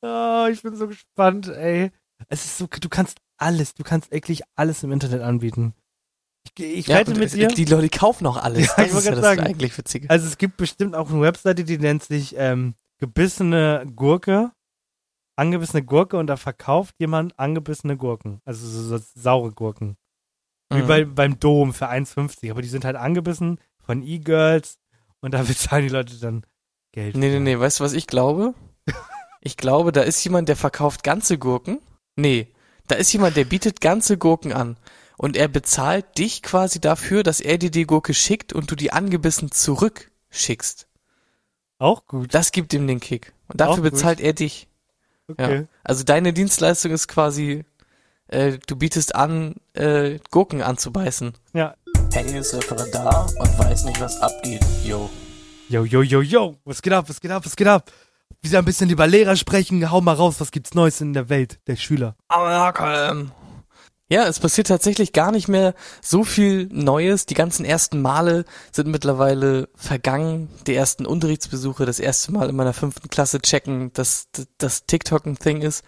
Oh, ich bin so gespannt, ey. Es ist so, du kannst alles, du kannst wirklich alles im Internet anbieten. Ich, ich Ja, wette mit dir. Die Leute kaufen auch alles. Ja, das ich ist ja das sagen. eigentlich Witzige. Also es gibt bestimmt auch eine Webseite, die nennt sich ähm, gebissene Gurke. Angebissene Gurke und da verkauft jemand angebissene Gurken. Also so, so saure Gurken. Wie Mhm. bei, beim Dom für 1,50. Aber die sind halt angebissen von E-Girls und da bezahlen die Leute dann Geld. Nee, nee, nee, weißt du, was ich glaube? Ich glaube, da ist jemand, der verkauft ganze Gurken. Nee, da ist jemand, der bietet ganze Gurken an. Und er bezahlt dich quasi dafür, dass er dir die Gurke schickt und du die angebissen zurückschickst. Auch gut. Das gibt ihm den Kick. Und dafür bezahlt er dich. Okay. Ja. Also deine Dienstleistung ist quasi, äh, du bietest an, äh, Gurken anzubeißen. Ja. Henny ist Referendar und weiß nicht, was abgeht. Yo. Yo, yo, yo, yo. Was geht ab, was geht ab, was geht ab? Wieder ein bisschen über Lehrer sprechen. Hau mal raus, was gibt's Neues in der Welt der Schüler? Aber ähm, ja, es passiert tatsächlich gar nicht mehr so viel Neues. Die ganzen ersten Male sind mittlerweile vergangen. Die ersten Unterrichtsbesuche, das erste Mal in meiner fünften Klasse checken, dass, dass TikTok ein Thing ist.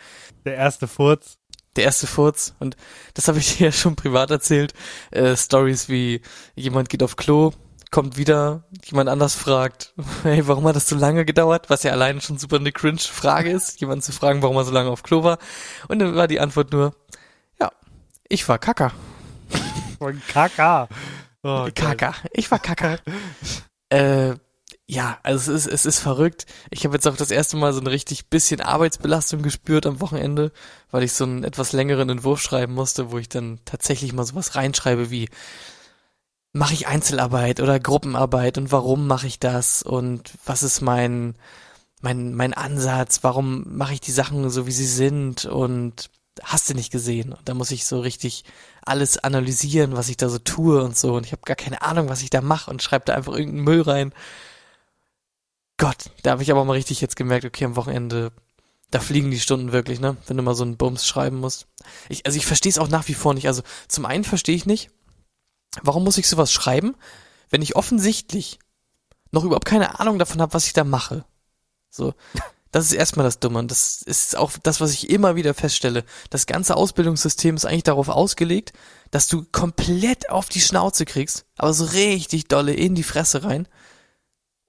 Der erste Furz. Der erste Furz. Und das habe ich dir ja schon privat erzählt. Äh, Stories wie jemand geht auf Klo, kommt wieder, jemand anders fragt, hey, warum hat das so lange gedauert? Was ja alleine schon super eine cringe Frage ist, jemanden zu fragen, warum er so lange auf Klo war. Und dann war die Antwort nur, ja, ich war Kacker. KK. Oh. Kacker. Ich war Kacker. äh, ja, also es ist, es ist verrückt. Ich habe jetzt auch das erste Mal so ein richtig bisschen Arbeitsbelastung gespürt am Wochenende, weil ich so einen etwas längeren Entwurf schreiben musste, wo ich dann tatsächlich mal sowas reinschreibe wie mache ich Einzelarbeit oder Gruppenarbeit und warum mache ich das und was ist mein mein mein Ansatz, warum mache ich die Sachen so wie sie sind und hast du nicht gesehen und da muss ich so richtig alles analysieren, was ich da so tue und so und ich habe gar keine Ahnung, was ich da mache und schreibe da einfach irgendeinen Müll rein. Gott, da habe ich aber mal richtig jetzt gemerkt, okay, am Wochenende da fliegen die Stunden wirklich, ne? Wenn du mal so einen Bums schreiben musst. Ich, also ich verstehe es auch nach wie vor nicht. Also zum einen verstehe ich nicht, warum muss ich sowas schreiben, wenn ich offensichtlich noch überhaupt keine Ahnung davon habe, was ich da mache. So, das ist erstmal das Dumme. Und das ist auch das, was ich immer wieder feststelle. Das ganze Ausbildungssystem ist eigentlich darauf ausgelegt, dass du komplett auf die Schnauze kriegst, aber so richtig dolle in die Fresse rein.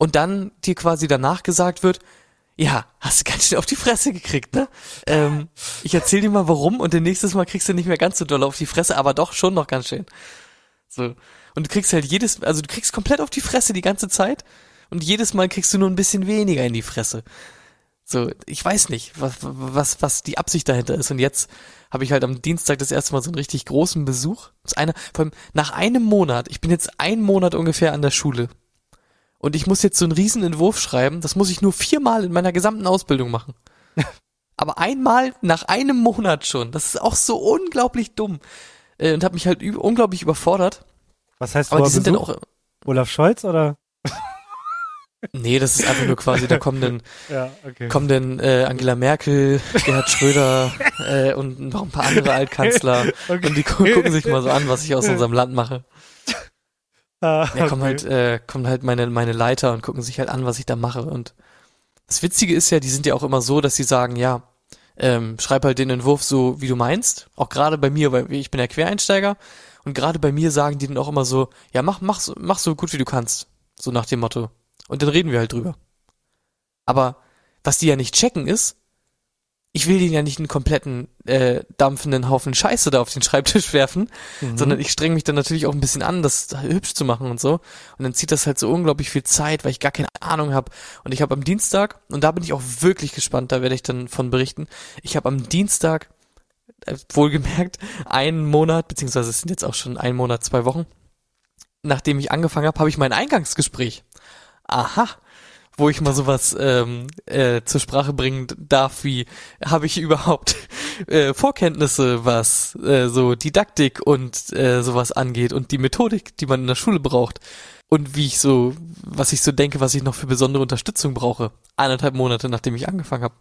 Und dann dir quasi danach gesagt wird, ja, hast du ganz schön auf die Fresse gekriegt, ne? Ähm, ich erzähl dir mal warum und dann nächstes Mal kriegst du nicht mehr ganz so doll auf die Fresse, aber doch schon noch ganz schön. So. Und du kriegst halt jedes, also du kriegst komplett auf die Fresse die ganze Zeit und jedes Mal kriegst du nur ein bisschen weniger in die Fresse. So, ich weiß nicht, was, was, was die Absicht dahinter ist. Und jetzt habe ich halt am Dienstag das erste Mal so einen richtig großen Besuch. Das ist einer, vor allem nach einem Monat, ich bin jetzt einen Monat ungefähr an der Schule. Und ich muss jetzt so einen riesen Entwurf schreiben, das muss ich nur viermal in meiner gesamten Ausbildung machen. Aber einmal nach einem Monat schon. Das ist auch so unglaublich dumm. Äh, Und hat mich halt unglaublich überfordert. Was heißt Aber die sind dann Besuch? auch. Olaf Scholz oder? Nee, das ist einfach nur quasi, da kommen dann, Ja, okay. kommen dann äh, Angela Merkel, Gerhard Schröder äh, und noch ein paar andere Altkanzler. okay. Und die gu gucken sich mal so an, was ich aus unserem Land mache. Ah, Ja, kommen okay. halt, äh, kommen halt meine, meine Leiter und gucken sich halt an, was ich da mache. Und das Witzige ist ja, die sind ja auch immer so, dass sie sagen, ja, ähm, schreib halt den Entwurf so, wie du meinst. Auch gerade bei mir, weil ich bin ja Quereinsteiger. Und gerade bei mir sagen die dann auch immer so, ja, mach, mach, so- mach so gut wie du kannst. So nach dem Motto. Und dann reden wir halt drüber. Aber was die ja nicht checken ist, ich will denen ja nicht einen kompletten äh, dampfenden Haufen Scheiße da auf den Schreibtisch werfen, Mhm. sondern ich streng mich dann natürlich auch ein bisschen an, das hübsch zu machen und so. Und dann zieht das halt so unglaublich viel Zeit, weil ich gar keine Ahnung habe. Und ich habe am Dienstag, und da bin ich auch wirklich gespannt, da werde ich dann von berichten, ich habe am Dienstag, äh, wohlgemerkt, einen Monat, beziehungsweise es sind jetzt auch schon ein Monat, zwei Wochen, nachdem ich angefangen habe, habe ich mein Eingangsgespräch. Aha. Wo ich mal sowas ähm, äh, zur Sprache bringen darf, wie habe ich überhaupt äh, Vorkenntnisse, was äh, so Didaktik und äh, sowas angeht und die Methodik, die man in der Schule braucht und wie ich so, was ich so denke, was ich noch für besondere Unterstützung brauche. Eineinhalb Monate, nachdem ich angefangen habe.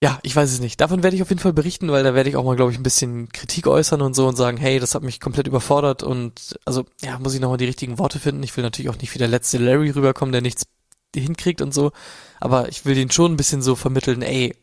Ja, ich weiß es nicht. Davon werde ich auf jeden Fall berichten, weil da werde ich auch mal, glaube ich, ein bisschen Kritik äußern und so und sagen, hey, das hat mich komplett überfordert und also, ja, muss ich nochmal die richtigen Worte finden. Ich will natürlich auch nicht wie der letzte Larry rüberkommen, der nichts hinkriegt und so, aber ich will den schon ein bisschen so vermitteln, ey,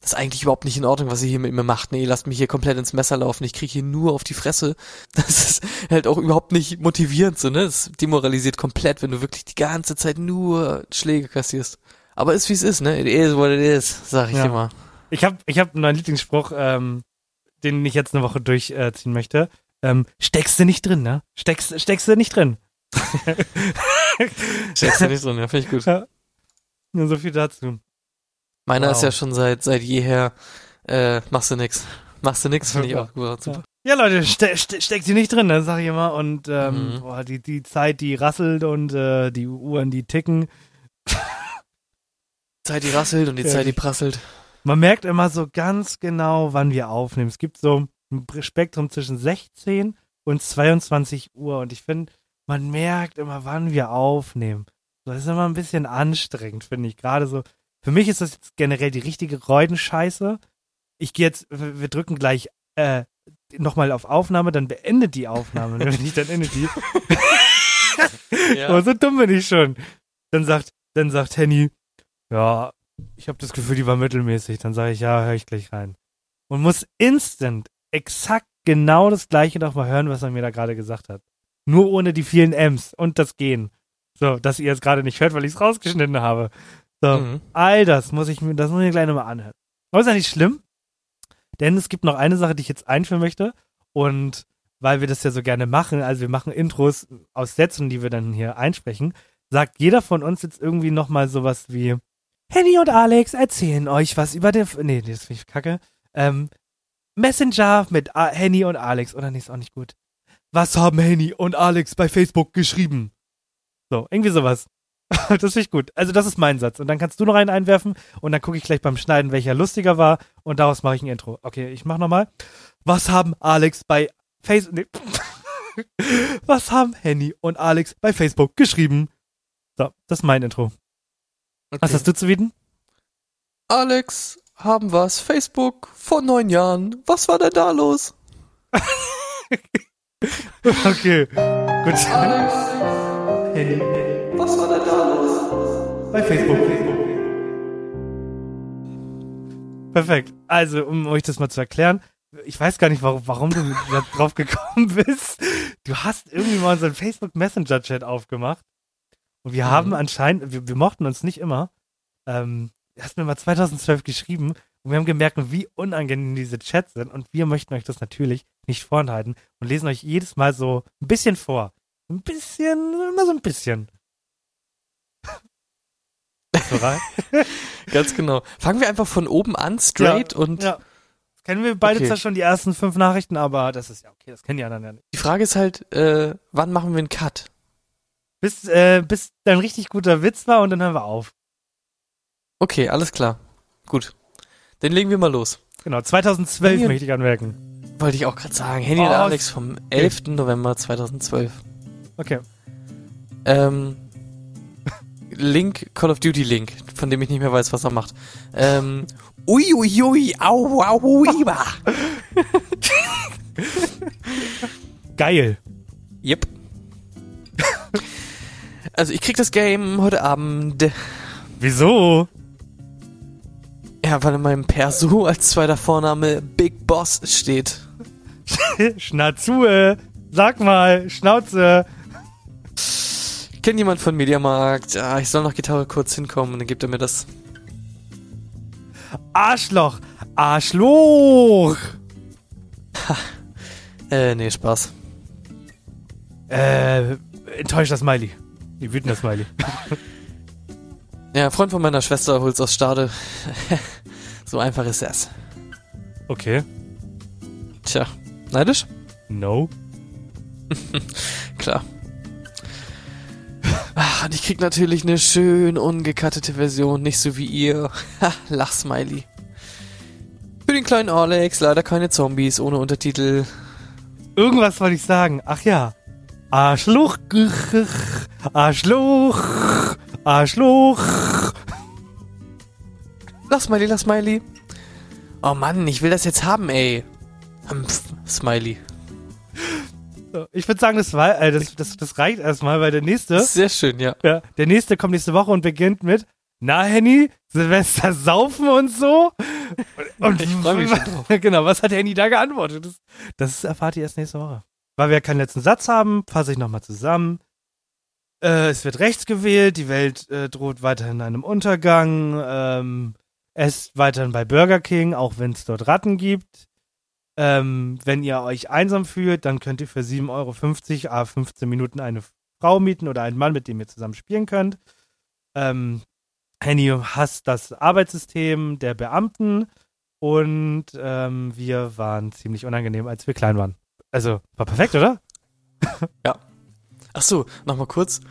das ist eigentlich überhaupt nicht in Ordnung, was ihr hier mit mir macht. Nee, lasst mich hier komplett ins Messer laufen. Ich kriege hier nur auf die Fresse. Das ist halt auch überhaupt nicht motivierend, so, ne? Das demoralisiert komplett, wenn du wirklich die ganze Zeit nur Schläge kassierst. Aber ist wie es ist, ne? It is what it is, sag ich Ja. immer. Ich habe ich hab einen neuen Lieblingsspruch, ähm, den ich jetzt eine Woche durchziehen äh, möchte. Ähm, steckst du nicht drin, ne? Steckst, steckst du nicht drin. Steckst du nicht drin, ja, finde ich gut. Nur so viel dazu. Meiner Wow. ist ja schon seit, seit jeher, äh, machst du nix. Machst du nix, finde ich auch gut. Super. Ja, Leute, ste ste steckt sie nicht drin, ne, sag ich immer. Und ähm, Mhm. boah, die, die Zeit, die rasselt und äh, die Uhren, die ticken. Zeit, die rasselt und die Ja. Zeit, die prasselt. Man merkt immer so ganz genau, wann wir aufnehmen. Es gibt so ein Spektrum zwischen 16 und 22 Uhr. Und ich finde, man merkt immer, wann wir aufnehmen. Das ist immer ein bisschen anstrengend, finde ich. Gerade so. Für mich ist das jetzt generell die richtige Reudenscheiße. Ich gehe jetzt, wir drücken gleich äh, nochmal auf Aufnahme, dann beendet die Aufnahme. Wenn ich dann endet die. Aber so dumm bin ich schon. Dann sagt, dann sagt Henny, ja, ich habe das Gefühl, die war mittelmäßig. Dann sage ich, ja, höre ich gleich rein. Und muss instant exakt genau das gleiche nochmal hören, was er mir da gerade gesagt hat. Nur ohne die vielen M's und das Gehen. So, dass ihr es gerade nicht hört, weil ich es rausgeschnitten habe. So, Mhm. all das muss ich mir, das muss ich mir gleich nochmal anhören. Aber ist ja nicht schlimm, denn es gibt noch eine Sache, die ich jetzt einführen möchte. Und weil wir das ja so gerne machen, also wir machen Intros aus Sätzen, die wir dann hier einsprechen, sagt jeder von uns jetzt irgendwie nochmal sowas wie Henny und Alex erzählen euch was über den, nee, das finde ich kacke, ähm, Messenger mit A Henny und Alex, oder nee, ist auch nicht gut. Was haben Henny und Alex bei Facebook geschrieben? So, irgendwie sowas. das finde ich gut. Also das ist mein Satz. Und dann kannst du noch einen einwerfen und dann gucke ich gleich beim Schneiden, welcher lustiger war und daraus mache ich ein Intro. Okay, ich mach nochmal. Was haben Alex bei Facebook, nee. Was haben Henny und Alex bei Facebook geschrieben? So, das ist mein Intro. Was Okay. hast du zu bieten? Alex, haben was? Facebook vor neun Jahren. Was war denn da los? Okay, gut. Alex, Henny was war denn da los? bei Facebook. Perfekt. Also, um euch das mal zu erklären, ich weiß gar nicht, warum, warum du da drauf gekommen bist. Du hast irgendwie mal unseren Facebook Messenger Chat aufgemacht. Und wir haben anscheinend, wir, wir mochten uns nicht immer. Ähm, du hast mir mal 2012 geschrieben und wir haben gemerkt, wie unangenehm diese Chats sind. Und wir möchten euch das natürlich nicht vorenthalten und lesen euch jedes Mal so ein bisschen vor. Ein bisschen, immer so ein bisschen. Ganz genau. Fangen wir einfach von oben an, straight und Ja. Das kennen wir beide Okay. zwar schon die ersten fünf Nachrichten, aber das ist ja okay, das kennen die anderen ja nicht. die Frage ist halt, äh, wann machen wir einen Cut? Bis, äh, bis ein richtig guter Witz war und dann hören wir auf. Okay, alles klar. Gut. Dann legen wir mal los. Genau, 2012 Hier. möchte ich anmerken. Wollte ich auch gerade sagen. Handy und Oh, Alex vom 11. November 2012. Okay. Ähm, Link, Call of Duty Link, von dem ich nicht mehr weiß, was er macht. Ähm, ui, ui, ui, au, au, ui. Geil. Yep. Also ich krieg das Game heute Abend. Wieso? Ja, weil in meinem Perso als zweiter Vorname Big Boss steht. Schnazue. Sag mal, Schnauze. Kennt jemand von Mediamarkt? Ah, ich soll noch Gitarre kurz hinkommen und dann gibt er mir das. Arschloch. Arschloch. Äh, nee, Spaß. Äh, enttäuschter Smiley. Die wütender Smiley. Ja, Freund von meiner Schwester holt's aus Stade. so einfach ist es. Okay. Tja, neidisch? No. Klar. Ach, und ich krieg natürlich eine schön ungekattete Version, nicht so wie ihr. Ha, Lachsmiley. Für den kleinen Alex leider keine Zombies ohne Untertitel. Irgendwas wollte ich sagen. Ach ja. Arschloch. Arschloch. Arschloch. Lachsmiley, Lachsmiley. Oh Mann, ich will das jetzt haben, ey. Humpf, Smiley. So, Ich würde sagen, das, war, äh, das, das, das reicht erstmal, weil der nächste, Sehr schön, ja. ja, der nächste kommt nächste Woche und beginnt mit Na, Henny, Silvester saufen und so. Und, Ich freu mich schon drauf. Genau, was hat Henny da geantwortet? Das, das erfahrt ihr erst nächste Woche. Weil wir keinen letzten Satz haben, fasse ich nochmal zusammen. Äh, es wird rechts gewählt, die Welt äh, droht weiterhin einem Untergang. Ähm, esst weiterhin bei Burger King, auch wenn es dort Ratten gibt. Ähm, wenn ihr euch einsam fühlt, dann könnt ihr für 7,50 Euro a 15 Minuten eine Frau mieten oder einen Mann, mit dem ihr zusammen spielen könnt. Ähm, Henny hasst das Arbeitssystem der Beamten und ähm, wir waren ziemlich unangenehm, als wir klein waren. Also, war perfekt, oder? Ach so, nochmal kurz.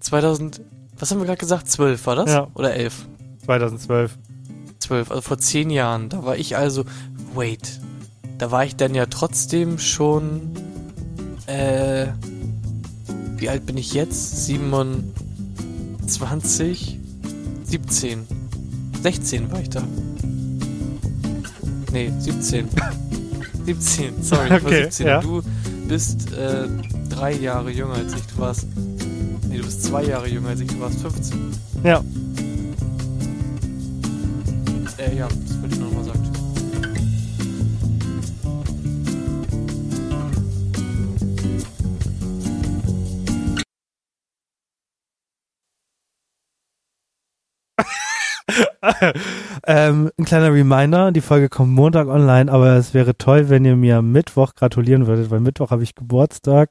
2000, was haben wir gerade gesagt? 12 war das? Ja. Oder 11? 2012. 12, also vor 10 Jahren. Da war ich also, wait. Da war ich dann ja trotzdem schon, äh, wie alt bin ich jetzt? 27? 17. 16 war ich da. Nee, 17. 17, sorry, ich war Okay, 17. ja. Du bist äh, drei Jahre jünger als ich. Du warst. Nee, du bist zwei Jahre jünger als ich. Du warst 15. Ja. Äh, ja, das wollte ich ähm, ein kleiner Reminder, die Folge kommt Montag online, aber es wäre toll, wenn ihr mir Mittwoch gratulieren würdet, weil Mittwoch habe ich Geburtstag.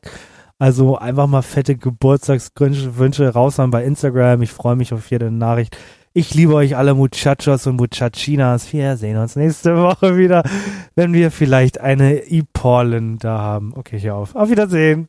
Also einfach mal fette Geburtstagswünsche Wünsche raushauen bei Instagram. Ich freue mich auf jede Nachricht. Ich liebe euch alle Muchachos und Muchachinas. Wir sehen uns nächste Woche wieder, wenn wir vielleicht eine E-Pollen da haben. Okay, hier auf. Auf Wiedersehen.